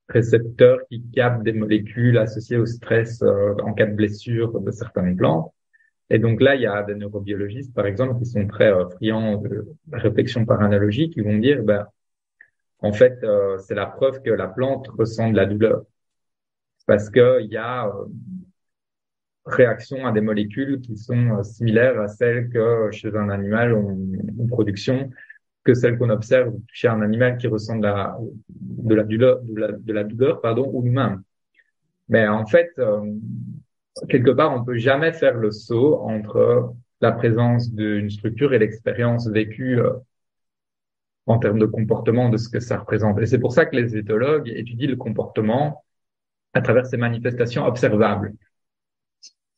récepteurs qui captent des molécules associées au stress euh, en cas de blessure de certaines plantes. Et donc là, il y a des neurobiologistes, par exemple, qui sont très friands de réflexion par analogie, qui vont dire, ben, en fait, c'est la preuve que la plante ressent de la douleur, parce que il y a réaction à des molécules qui sont similaires à celles que chez un animal en production que celle qu'on observe chez un animal qui ressent de la, de la douleur, de la, douleur, pardon, ou nous-mêmes. Mais en fait, euh, quelque part, on peut jamais faire le saut entre la présence d'une structure et l'expérience vécue euh, en termes de comportement de ce que ça représente. Et c'est pour ça que les éthologues étudient le comportement à travers ces manifestations observables.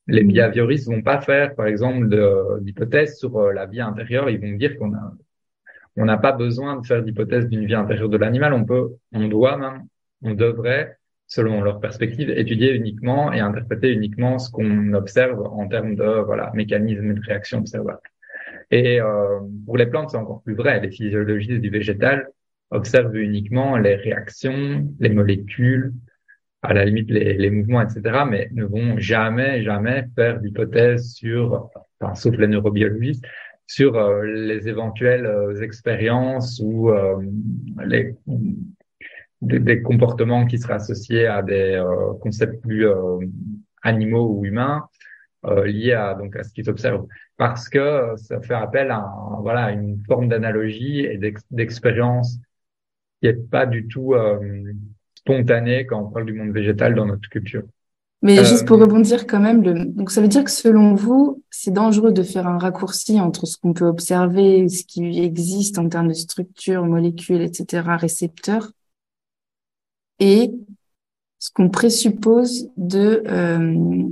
Les mmh. behavioristes vont pas faire, par exemple, d'hypothèses sur euh, la vie intérieure. Ils vont dire qu'on a on n'a pas besoin de faire d'hypothèse d'une vie intérieure de l'animal. On peut, on doit même, on devrait, selon leur perspective, étudier uniquement et interpréter uniquement ce qu'on observe en termes de voilà mécanismes de réaction observables. Et euh, pour les plantes, c'est encore plus vrai. Les physiologistes du végétal observent uniquement les réactions, les molécules, à la limite les, les mouvements, etc., mais ne vont jamais, jamais faire d'hypothèses sur, enfin, sauf les neurobiologistes, sur euh, les éventuelles euh, expériences ou euh, les, des, des, comportements qui seraient associés à des concepts plus animaux ou humains liés à donc à ce qu'ils observent parce que ça fait appel à voilà une forme d'analogie et d'expérience qui est pas du tout spontanée quand on parle du monde végétal dans notre culture. Mais euh, juste pour rebondir quand même, le... donc ça veut dire que selon vous, c'est dangereux de faire un raccourci entre ce qu'on peut observer, ce qui existe en termes de structure, molécules, etc., récepteurs, et ce qu'on présuppose de euh,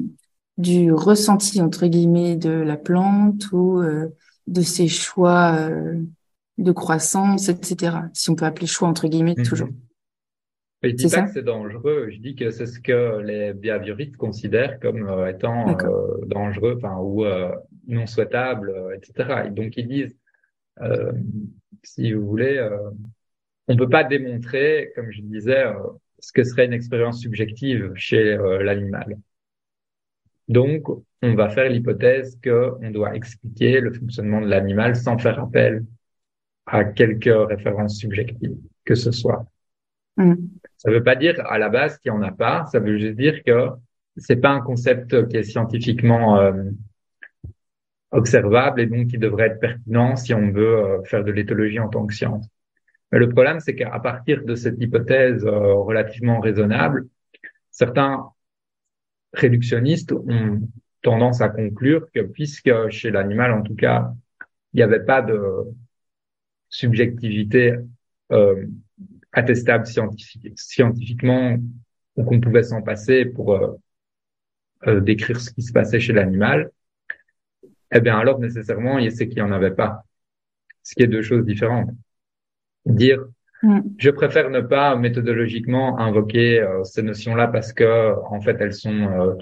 du ressenti entre guillemets de la plante ou euh, de ses choix euh, de croissance, etc. Si on peut appeler choix entre guillemets mhm. toujours. Je dis pas que c'est dangereux, je dis que c'est ce que les behavioristes considèrent comme euh, étant euh, dangereux, enfin ou euh, non souhaitable, etc. Et donc ils disent, si vous voulez, on peut pas démontrer, comme je disais, ce que serait une expérience subjective chez l'animal. Donc, on va faire l'hypothèse qu'on doit expliquer le fonctionnement de l'animal sans faire appel à quelques références subjectives, que ce soit. Mm. Ça ne veut pas dire à la base qu'il n'y en a pas. Ça veut juste dire que c'est pas un concept qui est scientifiquement euh, observable et donc qui devrait être pertinent si on veut euh, faire de l'éthologie en tant que science. Mais le problème, c'est qu'à partir de cette hypothèse euh, relativement raisonnable, certains réductionnistes ont tendance à conclure que puisque chez l'animal, en tout cas, il n'y avait pas de subjectivité attestable scientifique, scientifiquement ou qu'on pouvait s'en passer pour euh, euh, décrire ce qui se passait chez l'animal, eh bien alors nécessairement, c'est qu'il n'y en avait pas. Ce qui est deux choses différentes. Dire, mm. je préfère ne pas méthodologiquement invoquer euh, ces notions-là parce que en fait elles sont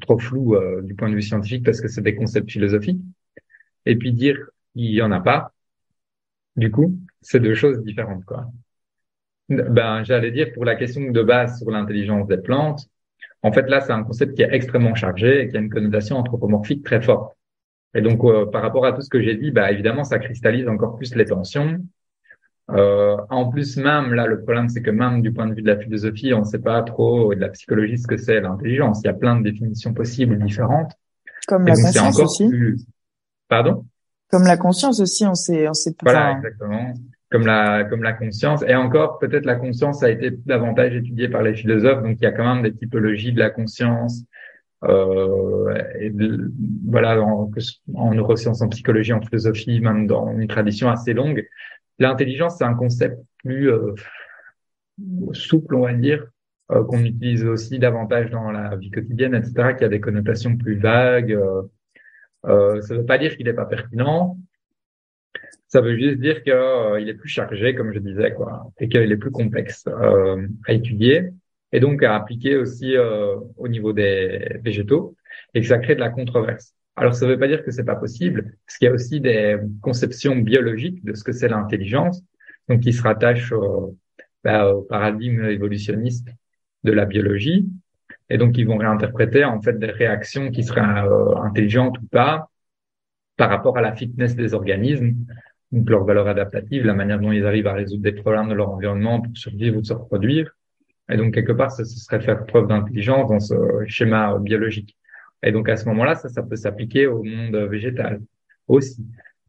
trop floues du point de vue scientifique parce que c'est des concepts philosophiques. Et puis dire, il y en a pas. Du coup, c'est deux choses différentes, quoi. Ben, j'allais dire pour la question de base sur l'intelligence des plantes. En fait, là, c'est un concept qui est extrêmement chargé et qui a une connotation anthropomorphique très forte. Et donc, euh, par rapport à tout ce que j'ai dit, bah, évidemment, ça cristallise encore plus les tensions. Euh, en plus, même là, le problème, c'est que même du point de vue de la philosophie, on ne sait pas trop, de la psychologie, ce que c'est l'intelligence. Il y a plein de définitions possibles différentes. Comme la conscience aussi. Pardon? Comme la conscience aussi, on sait, on sait pas. Voilà, exactement comme la comme la conscience. Et encore peut-être la conscience a été davantage étudiée par les philosophes donc il y a quand même des typologies de la conscience euh, voilà en, en neurosciences en psychologie en philosophie même dans une tradition assez longue. L'intelligence c'est un concept plus euh, souple on va dire euh, qu'on utilise aussi davantage dans la vie quotidienne etc qui a des connotations plus vagues euh, euh ça ne veut pas dire qu'il n'est pas pertinent ça veut juste dire qu'il euh, est plus chargé, comme je disais, quoi, et qu'il est plus complexe euh, à étudier et donc à appliquer aussi euh, au niveau des végétaux et que ça crée de la controverse. Alors ça ne veut pas dire que c'est pas possible, parce qu'il y a aussi des conceptions biologiques de ce que c'est l'intelligence, donc qui se rattachent au, bah, au paradigme évolutionniste de la biologie, et donc ils vont réinterpréter en fait des réactions qui seraient euh, intelligentes ou pas par rapport à la fitness des organismes donc leur valeur adaptative, la manière dont ils arrivent à résoudre des problèmes de leur environnement pour survivre ou se reproduire. Et donc, quelque part, ça, ce serait faire preuve d'intelligence dans ce schéma biologique. Et donc, à ce moment-là, ça, ça peut s'appliquer au monde végétal aussi.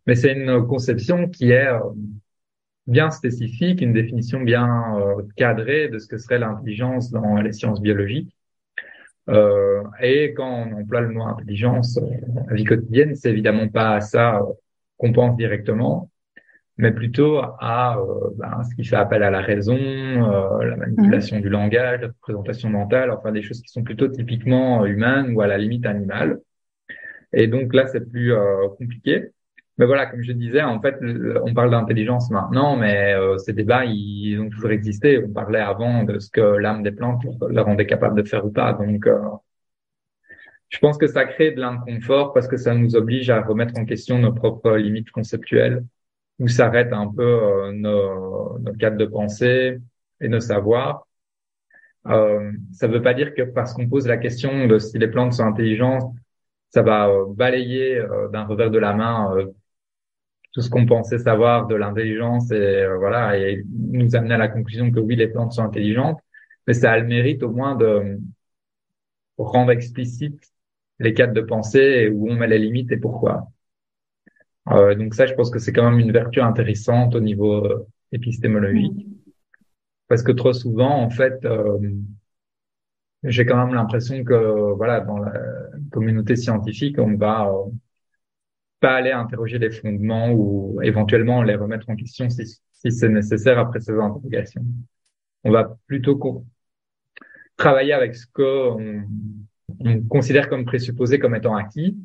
Mais c'est une conception qui est euh, bien spécifique, une définition bien euh, cadrée de ce que serait l'intelligence dans les sciences biologiques. Euh, et quand on emploie le mot intelligence la vie quotidienne, c'est évidemment pas à ça qu'on pense directement, mais plutôt à euh, ben, ce qui fait appel à la raison, euh, la manipulation mmh. du langage, la représentation mentale, enfin des choses qui sont plutôt typiquement humaines ou à la limite animales. Et donc là, c'est plus euh, compliqué. Mais voilà, comme je disais, en fait, on parle d'intelligence maintenant, mais ces débats, ils ont toujours existé. On parlait avant de ce que l'âme des plantes leur rendait capable de faire ou pas. Donc, je pense que ça crée de l'inconfort parce que ça nous oblige à remettre en question nos propres limites conceptuelles où s'arrête un peu euh, nos, nos cadres de pensée et nos savoirs. Euh, ça ne veut pas dire que parce qu'on pose la question de si les plantes sont intelligentes, ça va euh, balayer euh, d'un revers de la main euh, tout ce qu'on pensait savoir de l'intelligence et voilà et nous amener à la conclusion que oui les plantes sont intelligentes mais ça a le mérite au moins de rendre explicite les cadres de pensée et où on met les limites et pourquoi euh, donc ça je pense que c'est quand même une vertu intéressante au niveau épistémologique. Parce que trop souvent en fait j'ai quand même l'impression que voilà dans la communauté scientifique on va euh, pas aller interroger les fondements ou éventuellement les remettre en question si, si c'est nécessaire après ces interrogations. On va plutôt travailler avec ce qu'on on considère comme présupposé comme étant acquis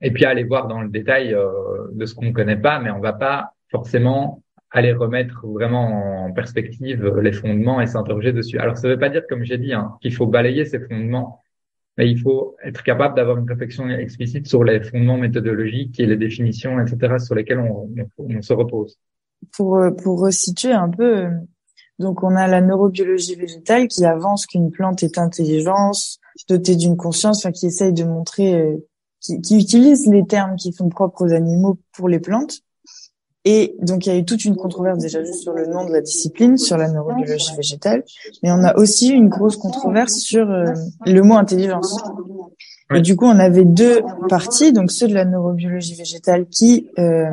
et puis aller voir dans le détail euh, de ce qu'on connaît pas, mais on va pas forcément aller remettre vraiment en perspective les fondements et s'interroger dessus. Alors, ça ne veut pas dire, comme j'ai dit, hein, qu'il faut balayer ces fondements, mais il faut être capable d'avoir une réflexion explicite sur les fondements méthodologiques et les définitions, etc., sur lesquels on, on, se repose. Pour, pour resituer un peu, donc on a la neurobiologie végétale qui avance qu'une plante est intelligence, dotée d'une conscience, enfin, qui essaye de montrer, euh, qui, qui utilise les termes qui sont propres aux animaux pour les plantes et donc, il y a eu toute une controverse déjà juste sur le nom de la discipline, sur la neurobiologie végétale, mais on a aussi une grosse controverse sur euh, le mot intelligence. Et du coup, on avait deux parties, donc ceux de la neurobiologie végétale qui euh,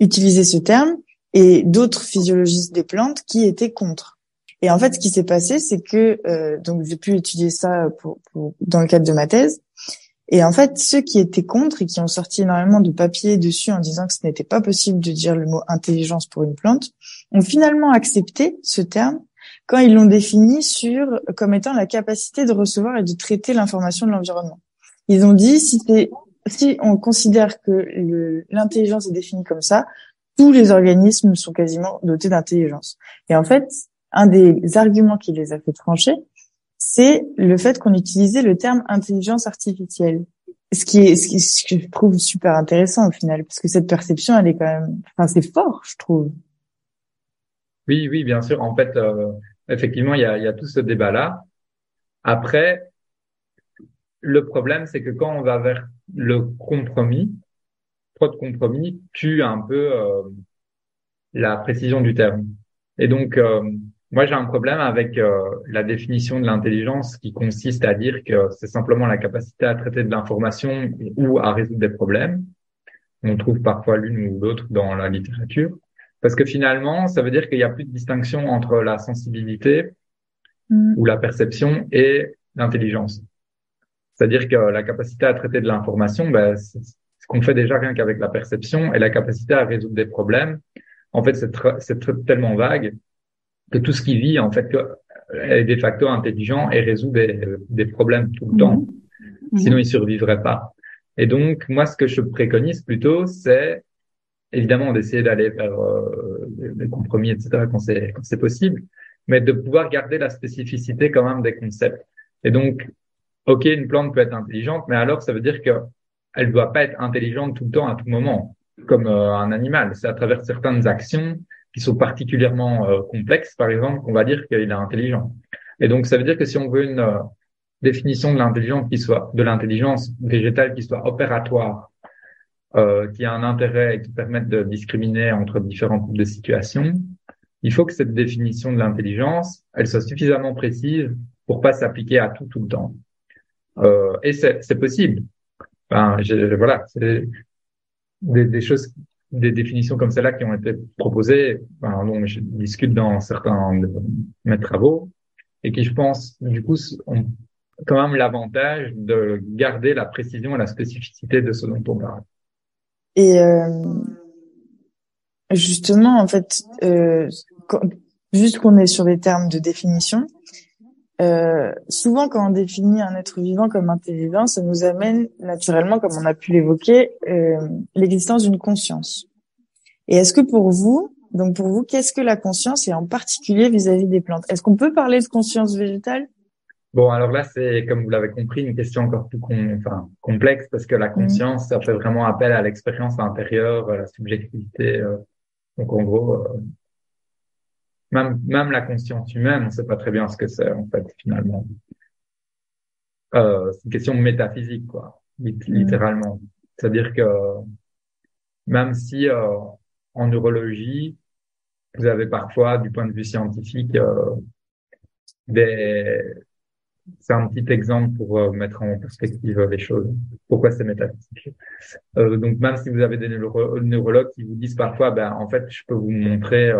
utilisaient ce terme et d'autres physiologistes des plantes qui étaient contre. Et en fait, ce qui s'est passé, c'est que euh, donc j'ai pu étudier ça pour, pour, dans le cadre de ma thèse. Et en fait, ceux qui étaient contre et qui ont sorti énormément de papiers dessus en disant que ce n'était pas possible de dire le mot intelligence pour une plante, ont finalement accepté ce terme quand ils l'ont défini sur comme étant la capacité de recevoir et de traiter l'information de l'environnement. Ils ont dit si si on considère que l'intelligence est définie comme ça, tous les organismes sont quasiment dotés d'intelligence. Et en fait, un des arguments qui les a fait trancher, c'est le fait qu'on utilisait le terme intelligence artificielle. Ce qui est, ce, que je trouve super intéressant au final, parce que cette perception, elle est quand même, enfin, c'est fort, je trouve. Oui, oui, bien sûr. En fait, euh, effectivement, il y a, y a tout ce débat-là. Après, le problème, c'est que quand on va vers le compromis, trop de compromis tue un peu euh, la précision du terme. Et donc, euh, moi, j'ai un problème avec euh, la définition de l'intelligence qui consiste à dire que c'est simplement la capacité à traiter de l'information ou à résoudre des problèmes. On trouve parfois l'une ou l'autre dans la littérature. Parce que finalement, ça veut dire qu'il n'y a plus de distinction entre la sensibilité mm. ou la perception et l'intelligence. C'est-à-dire que la capacité à traiter de l'information, ben, c'est ce qu'on fait déjà rien qu'avec la perception et la capacité à résoudre des problèmes. En fait, c'est tellement vague que tout ce qui vit, en fait, est de facto intelligent et résout des, des problèmes tout le temps. Mhm. Mhm. Sinon, il survivrait pas. Et donc, moi, ce que je préconise plutôt, c'est évidemment d'essayer d'aller vers euh, des compromis, etc., quand c'est quand c'est possible, mais de pouvoir garder la spécificité quand même des concepts. Et donc, ok, une plante peut être intelligente, mais alors ça veut dire que elle doit pas être intelligente tout le temps, à tout moment, comme euh, un animal. C'est à travers certaines actions qui sont particulièrement euh, complexes, par exemple, qu'on va dire qu'il est intelligent. Et donc, ça veut dire que si on veut une euh, définition de l'intelligence qui soit de l'intelligence végétale qui soit opératoire, euh, qui a un intérêt et qui permette de discriminer entre différents types de situations, il faut que cette définition de l'intelligence, elle soit suffisamment précise pour pas s'appliquer à tout tout le temps. Euh, et c'est possible. Enfin, voilà, c'est des, des, choses des définitions comme celle-là qui ont été proposées, enfin, dont je discute dans certains de mes travaux, et qui, je pense, du coup, ont quand même l'avantage de garder la précision et la spécificité de ce dont on parle. Et euh, justement, en fait, euh, juste qu'on est sur les termes de définition, euh, souvent, quand on définit un être vivant comme intelligent, ça nous amène naturellement, comme on a pu l'évoquer, euh, l'existence d'une conscience. Et est-ce que pour vous, donc pour vous, qu'est-ce que la conscience et en particulier vis-à-vis des plantes? Est-ce qu'on peut parler de conscience végétale? Bon, alors là, c'est, comme vous l'avez compris, une question encore plus enfin, complexe parce que la mmh. conscience, ça fait vraiment appel à l'expérience intérieure, à la subjectivité. Euh, donc, en gros, même, même la conscience humaine, on sait pas très bien ce que c'est, en fait, finalement. Euh, c'est une question métaphysique, quoi, mm. littéralement. C'est-à-dire que même si euh, en neurologie, vous avez parfois, du point de vue scientifique, euh, des... C'est un petit exemple pour euh, mettre en perspective les choses. Pourquoi c'est métaphysique? Donc même si vous avez des neurologues qui vous disent parfois, ben en fait, je peux vous montrer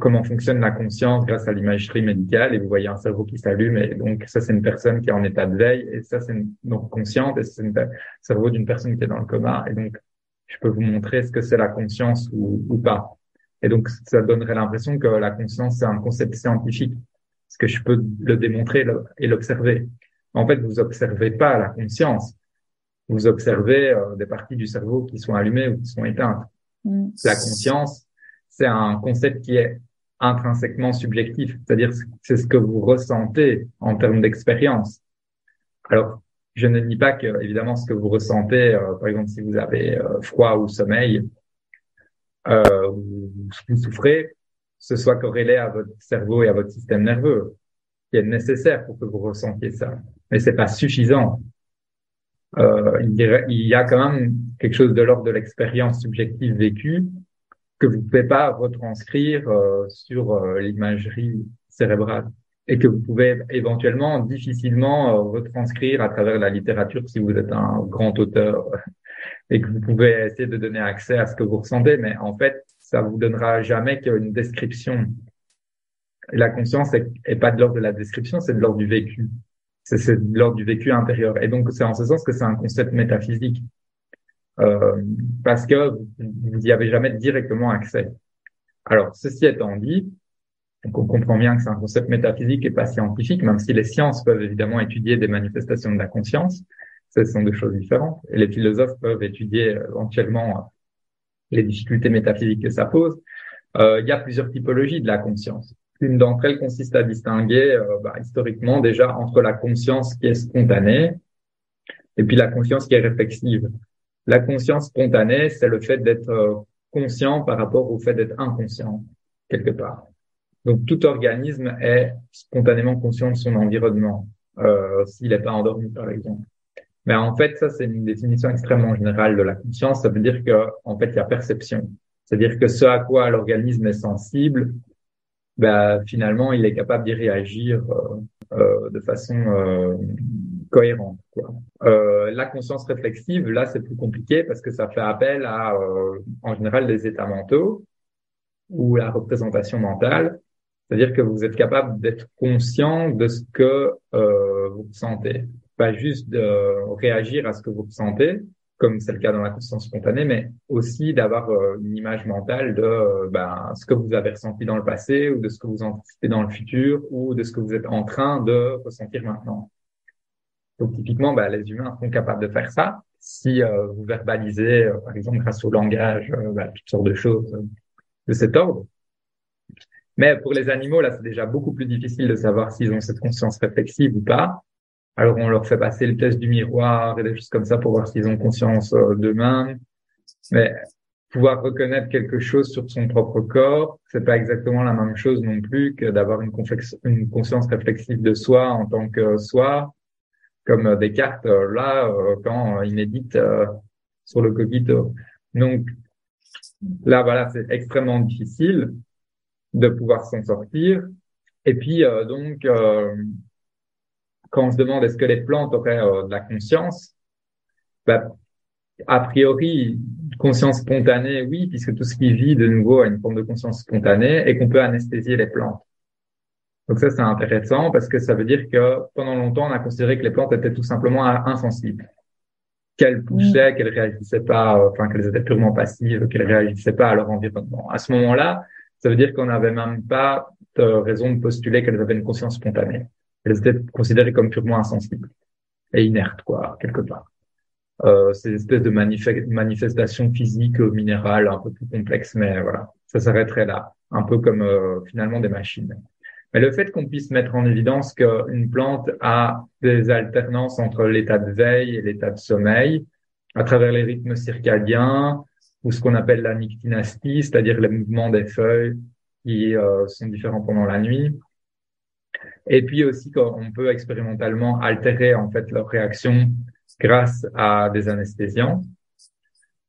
comment fonctionne la conscience grâce à l'imagerie médicale. Et vous voyez un cerveau qui s'allume et donc ça c'est une personne qui est en état de veille et ça c'est donc consciente et c'est le cerveau d'une personne qui est dans le coma. Et donc je peux vous montrer ce que c'est la conscience ou, ou, pas. Et donc ça donnerait l'impression que la conscience c'est un concept scientifique. Parce que je peux le démontrer et l'observer. En fait vous observez pas la conscience. Vous observez euh, des parties du cerveau qui sont allumées ou qui sont éteintes. Mm. la conscience c'est un concept qui est intrinsèquement subjectif, c'est-à-dire c'est ce que vous ressentez en termes d'expérience. Alors, je ne dis pas que évidemment ce que vous ressentez, euh, par exemple si vous avez euh, froid ou sommeil, euh, ou vous souffrez, ce soit corrélé à votre cerveau et à votre système nerveux, qui est nécessaire pour que vous ressentiez ça. Mais c'est pas suffisant. Euh, il y a quand même quelque chose de l'ordre de l'expérience subjective vécue que vous ne pouvez pas retranscrire euh, sur euh, l'imagerie cérébrale et que vous pouvez éventuellement difficilement euh, retranscrire à travers la littérature si vous êtes un grand auteur et que vous pouvez essayer de donner accès à ce que vous ressentez, mais en fait, ça vous donnera jamais qu'une description. La conscience est, pas de l'ordre de la description, c'est de l'ordre du vécu. C'est de l'ordre du vécu intérieur. Et donc, c'est en ce sens que c'est un concept métaphysique. Euh, parce que vous n'y avez jamais directement accès. Alors, ceci étant dit, donc on comprend bien que c'est un concept métaphysique et pas scientifique, même si les sciences peuvent évidemment étudier des manifestations de la conscience, ce sont deux choses différentes. Et les philosophes peuvent étudier euh, éventuellement euh, les difficultés métaphysiques que ça pose. Euh, il y a plusieurs typologies de la conscience. Une d'entre elles consiste à distinguer bah, historiquement déjà entre la conscience qui est spontanée et puis la conscience qui est réflexive. La conscience spontanée, c'est le fait d'être euh, conscient par rapport au fait d'être inconscient, quelque part. Donc tout organisme est spontanément conscient de son environnement, euh, s'il n'est pas endormi, par exemple. Mais en fait, ça, c'est une définition extrêmement générale de la conscience. Ça veut dire que, en fait, il y a perception. C'est-à-dire que ce à quoi l'organisme est sensible, ben, finalement, il est capable d'y réagir euh, euh de façon euh, cohérente. Quoi. Euh, la conscience réflexive, là, c'est plus compliqué parce que ça fait appel à, euh, en général, des états mentaux ou la représentation mentale. C'est-à-dire que vous êtes capable d'être conscient de ce que euh, vous ressentez, pas juste de réagir à ce que vous ressentez, comme c'est le cas dans la conscience spontanée, mais aussi d'avoir euh, une image mentale de euh, ben, ce que vous avez ressenti dans le passé ou de ce que vous anticipez dans le futur ou de ce que vous êtes en train de ressentir maintenant. Donc typiquement, bah, les humains sont capables de faire ça. Si euh, vous verbalisez, euh, par exemple, grâce au langage, euh, bah, toutes sortes de choses de cet ordre. Mais pour les animaux, là, c'est déjà beaucoup plus difficile de savoir s'ils ont cette conscience réflexive ou pas. Alors on leur fait passer le test du miroir et des choses comme ça pour voir s'ils ont conscience d'eux-mêmes. Mais pouvoir reconnaître quelque chose sur son propre corps, c'est pas exactement la même chose non plus que d'avoir une conscience réflexive de soi en tant que soi comme euh, Descartes euh, là euh, quand il médite sur le cogito. Donc là voilà, c'est extrêmement difficile de pouvoir s'en sortir. Et puis donc quand on se demande est-ce que les plantes auraient de la conscience, bah, a priori, conscience spontanée, oui, puisque tout ce qui vit de nouveau a une forme de conscience spontanée et qu'on peut anesthésier les plantes. Donc ça, c'est intéressant parce que ça veut dire que pendant longtemps, on a considéré que les plantes étaient tout simplement insensibles, qu'elles poussaient, qu'elles réagissaient pas, euh, enfin qu'elles étaient purement passives, qu'elles réagissaient pas à leur environnement. À ce moment-là, ça veut dire qu'on n'avait même pas de raison de postuler qu'elles avaient une conscience spontanée. Elles étaient considérées comme purement insensibles et inertes, quoi, quelque part. Euh, c'est une espèce de manifestation physique euh, minérale un peu plus complexe, mais voilà, ça s'arrêterait là, un peu comme euh, finalement des machines. Mais le fait qu'on puisse mettre en évidence qu'une plante a des alternances entre l'état de veille et l'état de sommeil à travers les rythmes circadiens ou ce qu'on appelle la nictinastie, c'est-à-dire le mouvement des feuilles qui euh, sont différents pendant la nuit. Et puis aussi, on peut expérimentalement altérer en fait leur réaction grâce à des anesthésiants.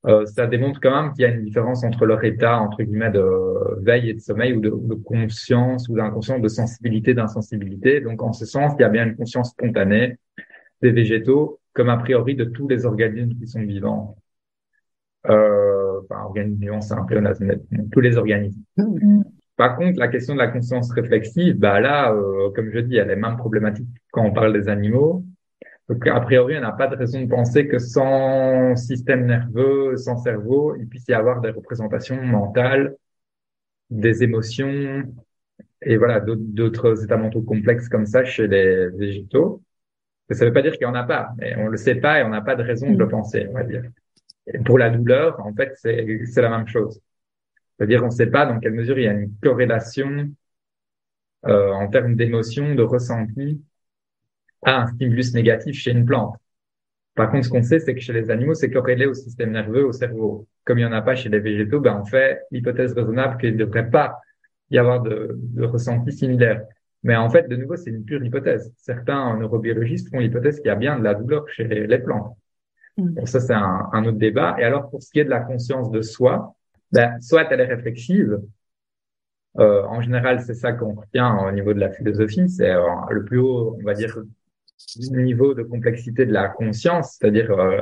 Euh, ça démontre quand même qu'il y a une différence entre leur état entre guillemets de veille et de sommeil ou de, de conscience ou d'inconscience, de sensibilité, d'insensibilité. Donc en ce sens, il y a bien une conscience spontanée des végétaux comme a priori de tous les organismes qui sont vivants. Euh, enfin, organismes vivants, c'est un peu tous les organismes. Mm. Par contre, la question de la conscience réflexive, bah là, euh, comme je dis, elle est même problématique quand on parle des animaux. Donc, a priori, on n'a pas de raison de penser que sans système nerveux, sans cerveau, il puisse y avoir des représentations mentales, des émotions et voilà d'autres états mentaux complexes comme ça chez les végétaux. Ça ne veut pas dire qu'il n'y en a pas, mais on le sait pas et on n'a pas de raison de le mm. penser, on va dire. Et pour la douleur, en fait, c'est la même chose. C'est-à-dire, on ne sait pas dans quelle mesure il y a une corrélation euh, en termes d'émotion, de ressenti à un stimulus négatif chez une plante. Par contre, ce qu'on sait, c'est que chez les animaux, c'est corrélé au système nerveux, au cerveau. Comme il n'y en a pas chez les végétaux, ben, on fait l'hypothèse raisonnable qu'il ne devrait pas y avoir de, de ressenti similaire. Mais en fait, de nouveau, c'est une pure hypothèse. Certains neurobiologistes font l'hypothèse qu'il y a bien de la douleur chez les plantes. Mm. Donc ça, c'est un, un, autre débat. Et alors, pour ce qui est de la conscience de soi, ben, soit elle est réflexive. Euh, en général, c'est ça qu'on retient au niveau de la philosophie. C'est euh, le plus haut, on va dire, niveau de complexité de la conscience, c'est-à-dire euh,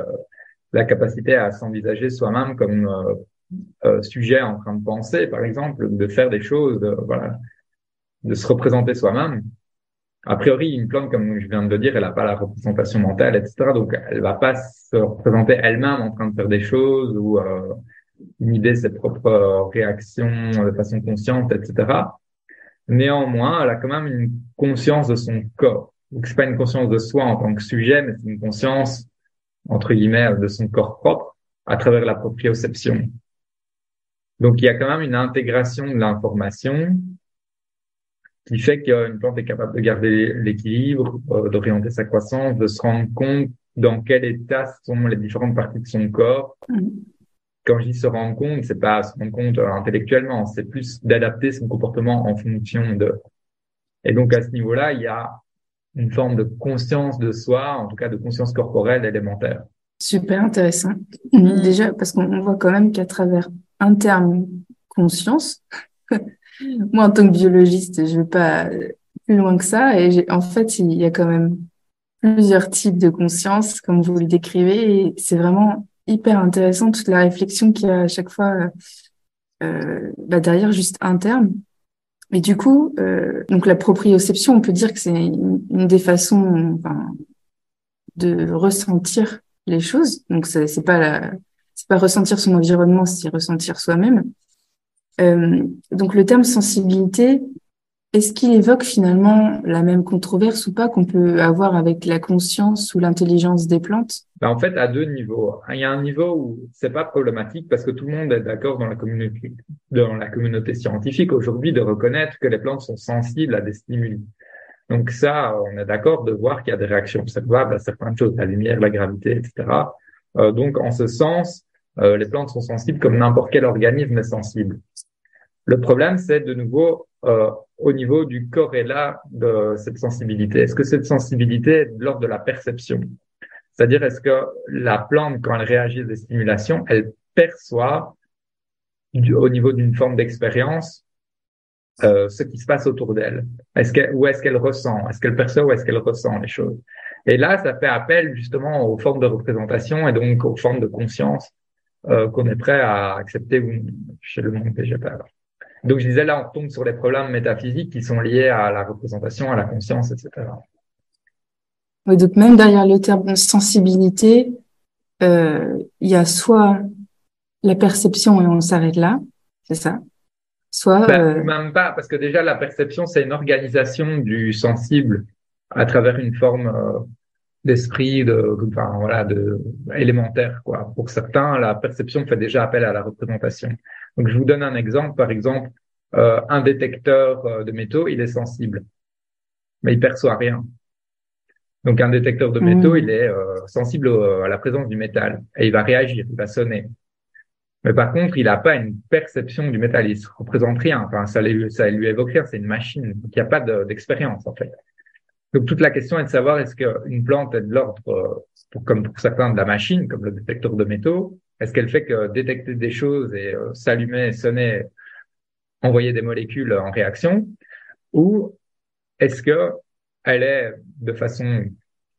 la capacité à s'envisager soi-même comme euh, euh, sujet en train de penser, par exemple, de faire des choses, de, voilà, de se représenter soi-même. A priori, une plante, comme je viens de le dire, elle n'a pas la représentation mentale, etc. Donc, elle va pas se représenter elle-même en train de faire des choses ou euh, inhiber ses propres réactions de façon consciente, etc. Néanmoins, elle a quand même une conscience de son corps. Donc, c'est pas une conscience de soi en tant que sujet, mais c'est une conscience, entre guillemets, de son corps propre à travers la proprioception. Donc, il y a quand même une intégration de l'information qui fait qu'une plante est capable de garder l'équilibre, euh, d'orienter sa croissance, de se rendre compte dans quel état sont les différentes parties de son corps. Mm. Quand je dis se rendre compte, c'est pas se rendre compte euh, intellectuellement, c'est plus d'adapter son comportement en fonction de. Et donc à ce niveau-là, il y a une forme de conscience de soi, en tout cas de conscience corporelle élémentaire. Super intéressant. Mm. Déjà, parce qu'on voit quand même qu'à travers un terme conscience, moi, en tant que biologiste, je vais pas plus loin que ça. Et en fait, il y a quand même plusieurs types de conscience, comme vous le décrivez. Et c'est vraiment hyper intéressant toute la réflexion qu'il y a à chaque fois euh, bah derrière juste un terme. Et du coup, euh, donc la proprioception, on peut dire que c'est une, des façons de ressentir les choses. Donc c'est pas la, c'est pas ressentir son environnement, c'est ressentir soi-même. Euh, donc le terme sensibilité, est-ce qu'il évoque finalement la même controverse ou pas qu'on peut avoir avec la conscience ou l'intelligence des plantes? Ben En fait, à deux niveaux. Il y a un niveau où c'est pas problématique parce que tout le monde est d'accord dans la communauté, dans la communauté scientifique aujourd'hui de reconnaître que les plantes sont sensibles à des stimuli. Donc ça, on est d'accord de voir qu'il y a des réactions observables à certaines choses, la lumière, la gravité, etc. Euh, donc en ce sens, euh, les plantes sont sensibles comme n'importe quel organisme est sensible. Le problème, c'est de nouveau euh, au niveau du corrélat de cette sensibilité. Est-ce que cette sensibilité est de l'ordre de la perception? C'est-à-dire, est-ce que la plante, quand elle réagit à des stimulations, elle perçoit au niveau d'une forme d'expérience euh, ce qui se passe autour d'elle? Ou est-ce qu'elle ressent? Est-ce qu'elle perçoit ou est-ce qu'elle ressent les choses? Et là, ça fait appel justement aux formes de représentation et donc aux formes de conscience euh, qu'on est prêt à accepter chez le monde végétal. Donc je disais là, on tombe sur les problèmes métaphysiques qui sont liés à la représentation, à la conscience, etc. Oui, donc même derrière le terme sensibilité, euh, il y a soit la perception et on s'arrête là, c'est ça? Soit ben, euh... même pas, parce que déjà la perception c'est une organisation du sensible à travers une forme euh, d'esprit, de, enfin voilà, de élémentaire quoi. Pour certains, la perception fait déjà appel à la représentation. Donc je vous donne un exemple. Par exemple, euh, un détecteur euh, de métaux, il est sensible, mais il perçoit rien. Donc un détecteur de métaux, mmh. il est euh, sensible à la présence du métal et il va réagir, il va sonner. Mais par contre, il n'a pas une perception du métal. Il se représente rien. Enfin, ça lui, ça lui évoque rien. C'est une machine. Donc, il n'y a pas d'expérience, en fait. Donc, toute la question est de savoir est-ce qu'une plante est de l'ordre, comme pour certains, de la machine, comme le détecteur de métaux. Est-ce qu'elle fait que détecter des choses et euh, s'allumer, sonner, envoyer des molécules en réaction? Ou est-ce que elle est de façon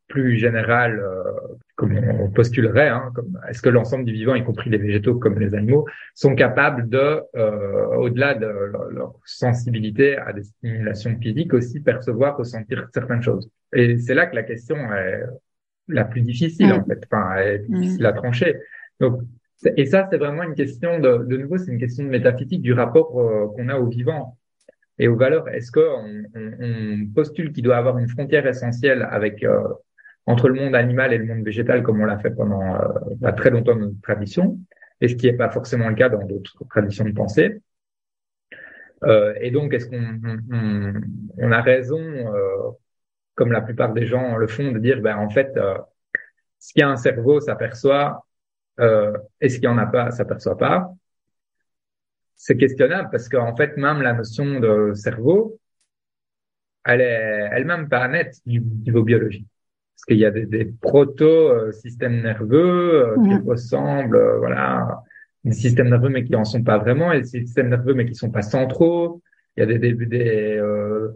plus générale, euh, comme on postulerait, hein, comme est-ce que l'ensemble du vivant, y compris les végétaux comme les animaux, sont capables de, euh, au-delà de leur, sensibilité à des stimulations physiques, aussi percevoir, ressentir certaines choses? Et c'est là que la question est la plus difficile en fait, enfin, est difficile à trancher. Donc, et ça, c'est vraiment une question de, de nouveau, c'est une question de métaphysique du rapport euh, qu'on a au vivant et aux valeurs. Est-ce qu'on on, on postule qu'il doit avoir une frontière essentielle avec euh, entre le monde animal et le monde végétal, comme on l'a fait pendant euh, très longtemps dans notre tradition, et ce qui n'est pas forcément le cas dans d'autres traditions de pensée. Euh, et donc, est-ce qu'on on, on, a raison, euh, comme la plupart des gens le font, de dire, ben en fait, euh, ce qui a un cerveau s'aperçoit, et ce qui en a pas s'aperçoit pas c'est questionnable parce qu'en fait, même la notion de cerveau, elle est elle-même pas nette du niveau biologique. Parce qu'il y a des, des proto-systèmes nerveux euh, qui ressemblent, euh, voilà, des systèmes nerveux mais qui en sont pas vraiment, et des systèmes nerveux mais qui sont pas centraux. Il y a des, des, des euh,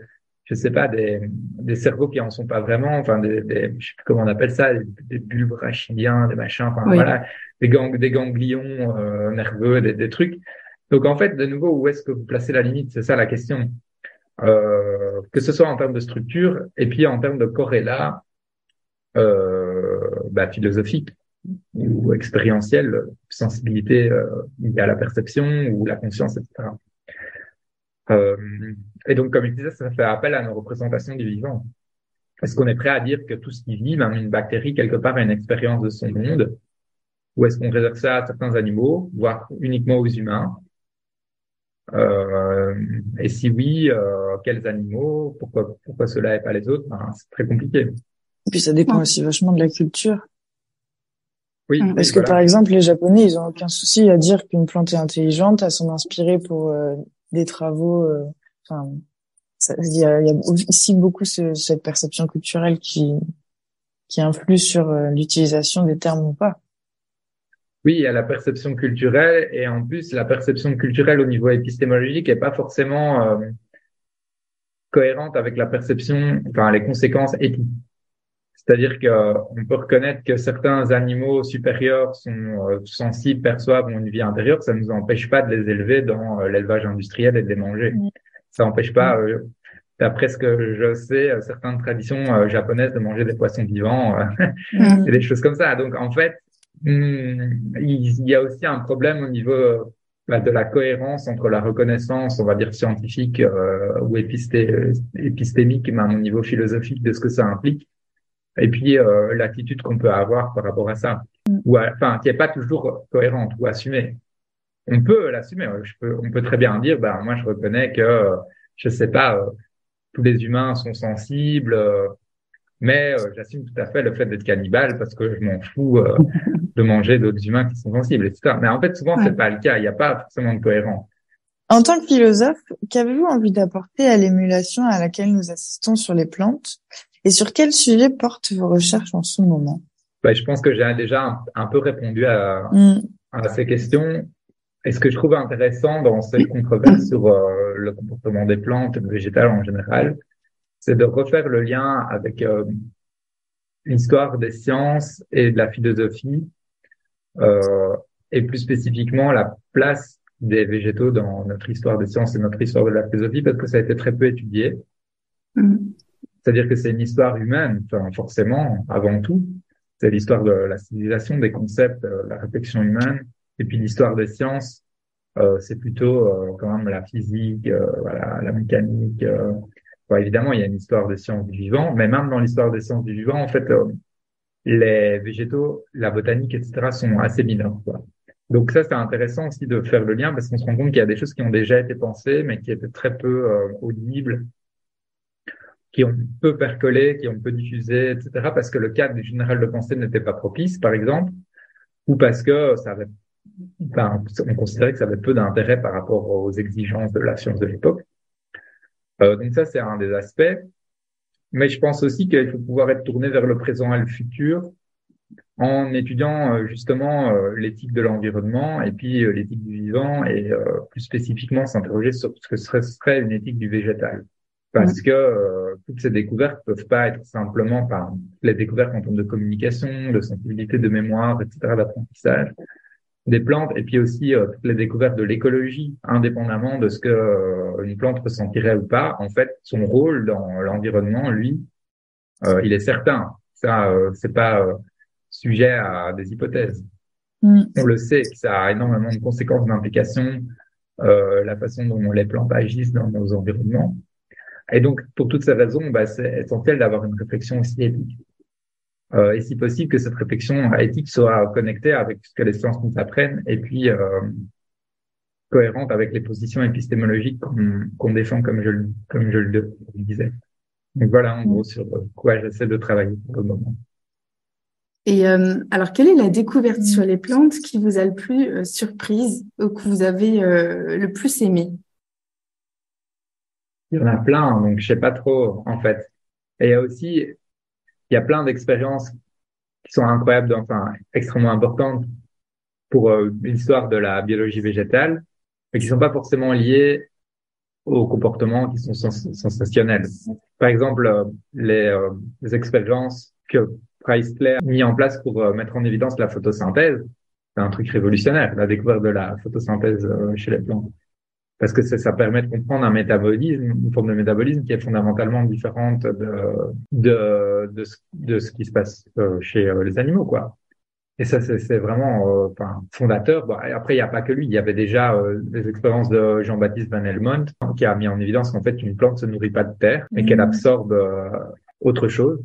je sais pas, des, des cerveaux qui en sont pas vraiment, enfin, des, des je sais plus comment on appelle ça, des, bulbes rachidiens, des machins, enfin, voilà, des, gang, des ganglions euh, nerveux, des, des trucs. Donc en fait, de nouveau, où est-ce que vous placez la limite? C'est ça la question. Euh, que ce soit en termes de structure et puis en termes de corrélat bah, philosophique ou expérientiel, sensibilité euh, à la perception ou la conscience, etc. Euh, et donc, comme je disais, ça fait appel à nos représentations du vivant. Est-ce qu'on est prêt à dire que tout ce qui vit, même une bactérie, quelque part, a une expérience de son monde? Ou est-ce qu'on réserve ça à certains animaux, voire uniquement aux humains? Euh, et si oui, euh, quels animaux? Pourquoi pourquoi cela et pas les autres? Ben, C'est très compliqué. Et puis ça dépend aussi vachement de la culture. Oui. Parce que par exemple, les Japonais, ils ont aucun souci à dire qu'une plante est intelligente, à s'en inspirer pour euh, des travaux. Euh, enfin, il y a, y a, ici beaucoup ce, cette perception culturelle qui qui influe sur euh, l'utilisation des termes ou pas. Oui, il y a la perception culturelle et en plus la perception culturelle au niveau épistémologique est pas forcément euh, cohérente avec la perception, enfin les conséquences éthiques. C'est-à-dire qu'on peut reconnaître que certains animaux supérieurs sont euh, sensibles, perçoivent, ont une vie intérieure, ça ne nous empêche pas de les élever dans euh, l'élevage industriel et de les manger. Ça n'empêche pas, d'après ce que je sais, certaines traditions japonaises de manger des poissons vivants et des choses comme ça. Donc en fait, Hmm, il y a aussi un problème au niveau bah, de la cohérence entre la reconnaissance, on va dire scientifique euh, ou épisté épistémique, mais au niveau philosophique de ce que ça implique, et puis euh, l'attitude qu'on peut avoir par rapport à ça, mm. ou enfin qui est pas toujours cohérente ou assumée. On peut l'assumer. Je peux, on peut très bien dire, bah moi je reconnais que je sais pas, euh, tous les humains sont sensibles. Euh, mais euh, j'assume tout à fait le fait d'être cannibale parce que je m'en fous euh, de manger d'autres humains qui sont sensibles, etc. Mais en fait, souvent, c'est pas le cas. Il n'y a pas forcément de cohérence. En tant que philosophe, qu'avez-vous envie d'apporter à l'émulation à laquelle nous assistons sur les plantes? Et sur quel sujet portent vos recherches en ce moment? Bah, Je pense que j'ai déjà un, peu répondu à, mm. à, ces questions. Et ce que je trouve intéressant dans cette controverse sur euh, le comportement des plantes et végétales en général, c'est de refaire le lien avec euh, l'histoire des sciences et de la philosophie, euh, et plus spécifiquement la place des végétaux dans notre histoire des sciences et notre histoire de la philosophie, parce que ça a été très peu étudié. Mm. C'est-à-dire que c'est une histoire humaine, enfin, forcément, avant tout. C'est l'histoire de la civilisation, des concepts, euh, la réflexion humaine, et puis l'histoire des sciences, euh, c'est plutôt euh, quand même la physique, euh, voilà, la mécanique, évidemment, il y a une histoire des sciences du vivant, mais même dans l'histoire des sciences du vivant, en fait, euh, les végétaux, la botanique, etc., sont assez mineurs. Quoi. Donc ça, c'est intéressant aussi de faire le lien parce qu'on se rend compte qu'il y a des choses qui ont déjà été pensées, mais qui étaient très peu euh, audibles, qui ont peu percolé, qui ont peu diffusé, etc., parce que le cadre général de pensée n'était pas propice, par exemple, ou parce que ça avait enfin, on considérait que ça avait peu d'intérêt par rapport aux exigences de la science de l'époque. Euh, donc ça, c'est un des aspects. Mais je pense aussi qu'il faut pouvoir être tourné vers le présent et le futur en étudiant euh, justement euh, l'éthique de l'environnement et puis euh, l'éthique du vivant et plus spécifiquement s'interroger sur ce que serait une éthique du végétal. Parce que toutes ces découvertes peuvent pas être simplement par les découvertes en termes de communication, de sensibilité, de mémoire, etc., d'apprentissage des plantes et puis aussi toutes les découvertes de l'écologie, indépendamment de ce que une plante ressentirait ou pas. En fait, son rôle dans l'environnement, lui, il est certain. Ça, c'est pas sujet à des hypothèses. Mm. On le sait que ça a énormément de conséquences d'implication, euh, la façon dont les plantes agissent dans nos environnements. Et donc, pour toutes ces raisons, bah, c'est essentiel d'avoir une réflexion aussi éthique. Euh, et si possible, que cette réflexion éthique soit connectée avec ce que les sciences nous apprennent et puis euh, cohérente avec les positions épistémologiques qu'on défend, comme je, comme je le disais. Donc voilà, en gros, sur quoi j'essaie de travailler pour le moment. Et euh, alors, quelle est la découverte sur les plantes qui vous a le plus euh, surprise ou que vous avez euh, le plus aimé? Il y en a plein, donc je sais pas trop en fait. Et il y a aussi, il y a plein d'expériences qui sont incroyables, enfin extrêmement importantes pour l'histoire de la biologie végétale, mais qui sont pas forcément liées aux comportements qui sont sensationnels. Par exemple, les, les expériences que Chrysler mis en place pour euh, mettre en évidence la photosynthèse. C'est un truc révolutionnaire, la découverte de la photosynthèse euh, chez les plantes. Parce que ça, permet de comprendre un métabolisme, une forme de métabolisme qui est fondamentalement différente de, de, de, ce, de ce qui se passe euh, chez les animaux, quoi. Et ça, c'est vraiment enfin, fondateur. Bon, après, il n'y a pas que lui. Il y avait déjà des expériences de Jean-Baptiste Van Helmont qui a mis en évidence qu'en fait, une plante se nourrit pas de terre, mais qu'elle mmh. absorbe autre chose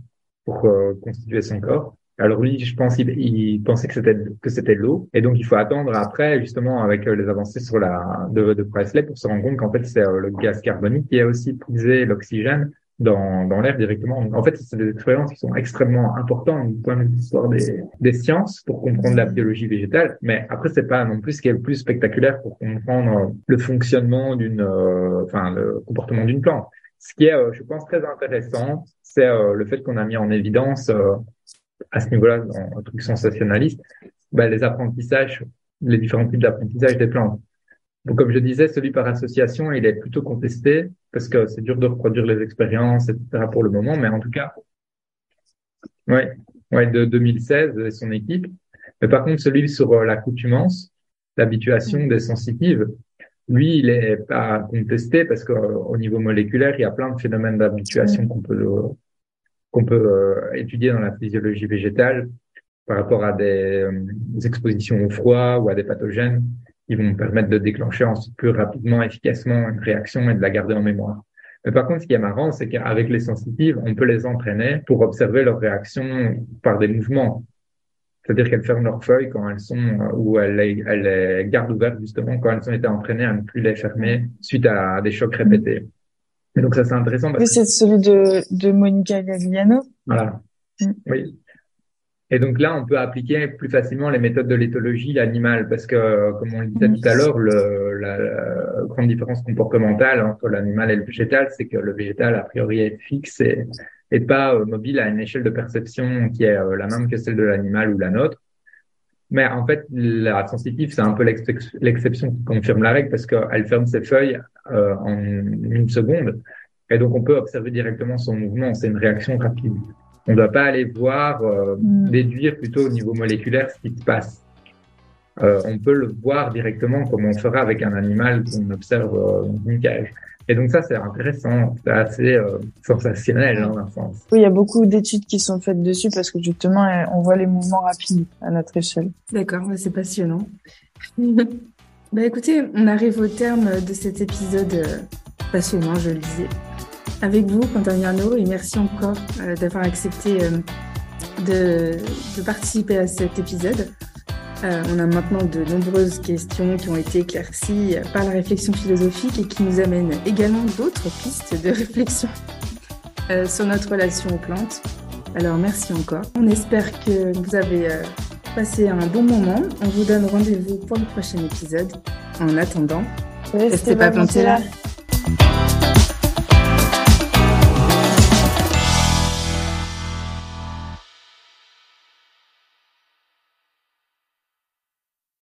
pour euh, constituer son corps. Alors lui, je pense, il, il pensait que c'était que c'était l'eau, et donc il faut attendre après, justement, avec euh, les avancées sur la de, de Presley, pour se rendre compte qu'en fait c'est euh, le gaz carbonique qui a aussi prisé l'oxygène dans, dans l'air directement. En fait, c'est des expériences qui sont extrêmement importantes du point de vue l'histoire des, des sciences pour comprendre la biologie végétale. Mais après, c'est pas non plus ce qui est le plus spectaculaire pour comprendre le fonctionnement d'une, enfin, le comportement d'une plante. Ce qui est, euh, je pense, très intéressant, c'est euh, le fait qu'on a mis en évidence euh, à ce niveau-là, dans un truc sensationnaliste, bah, les apprentissages, les différents types d'apprentissage des plantes. Donc, comme je disais, celui par association, il est plutôt contesté parce que c'est dur de reproduire les expériences, etc. pour le moment, mais en tout cas, ouais, ouais, de 2016 et son équipe. Mais par contre, celui sur l'accoutumance, l'habituation des sensitives, lui, il est pas contesté parce qu'au niveau moléculaire, il y a plein de phénomènes d'habituation qu'on peut qu'on peut euh, étudier dans la physiologie végétale par rapport à des, euh, expositions au froid ou à des pathogènes qui vont permettre de déclencher ensuite plus rapidement, efficacement une réaction et de la garder en mémoire. Mais par contre, ce qui est marrant, c'est qu'avec les sensitives, on peut les entraîner pour observer leurs réactions par des mouvements. C'est-à-dire qu'elles ferment leurs feuilles quand elles sont, euh, ou elles les, elles les gardent ouvertes justement quand elles ont été entraînées à ne plus les fermer suite à des chocs répétés. Et donc ça c'est intéressant. Parce oui, c'est celui de, de Monica Gagliano. Voilà. Mm. Oui. Et donc là, on peut appliquer plus facilement les méthodes de l'éthologie, l'animal, parce que, comme on le disait mm. tout à l'heure, le, la, la, grande différence comportementale entre l'animal et le végétal, c'est que le végétal, a priori, est fixe et, et pas euh, mobile à une échelle de perception qui est euh, la même que celle de l'animal ou la nôtre. Mais en fait, la sensitive, c'est un peu l'exception qui confirme la règle parce qu'elle ferme ses feuilles euh, en une seconde. Et donc, on peut observer directement son mouvement. C'est une réaction rapide. On ne doit pas aller voir, mm. déduire plutôt au niveau moléculaire ce qui se passe. On peut le voir directement comme on fera avec un animal qu'on observe dans une cage. Et donc ça, c'est intéressant, c'est assez euh, sensationnel hein, dans sens. Oui, il y a beaucoup d'études qui sont faites dessus parce que justement, euh, on voit les mouvements rapides à notre échelle. D'accord, c'est passionnant. bah écoutez, on arrive au terme de cet épisode euh, passionnant, je le disais. Avec vous, Quentin Yarno, et merci encore d'avoir accepté de, de participer à cet épisode. Euh, on a maintenant de nombreuses questions qui ont été éclaircies par la réflexion philosophique et qui nous amènent également d'autres pistes de réflexion euh, sur notre relation aux plantes. Alors merci encore. On espère que vous avez euh, passé un bon moment. On vous donne rendez-vous pour le prochain épisode. En attendant, Restez, pas plantés là.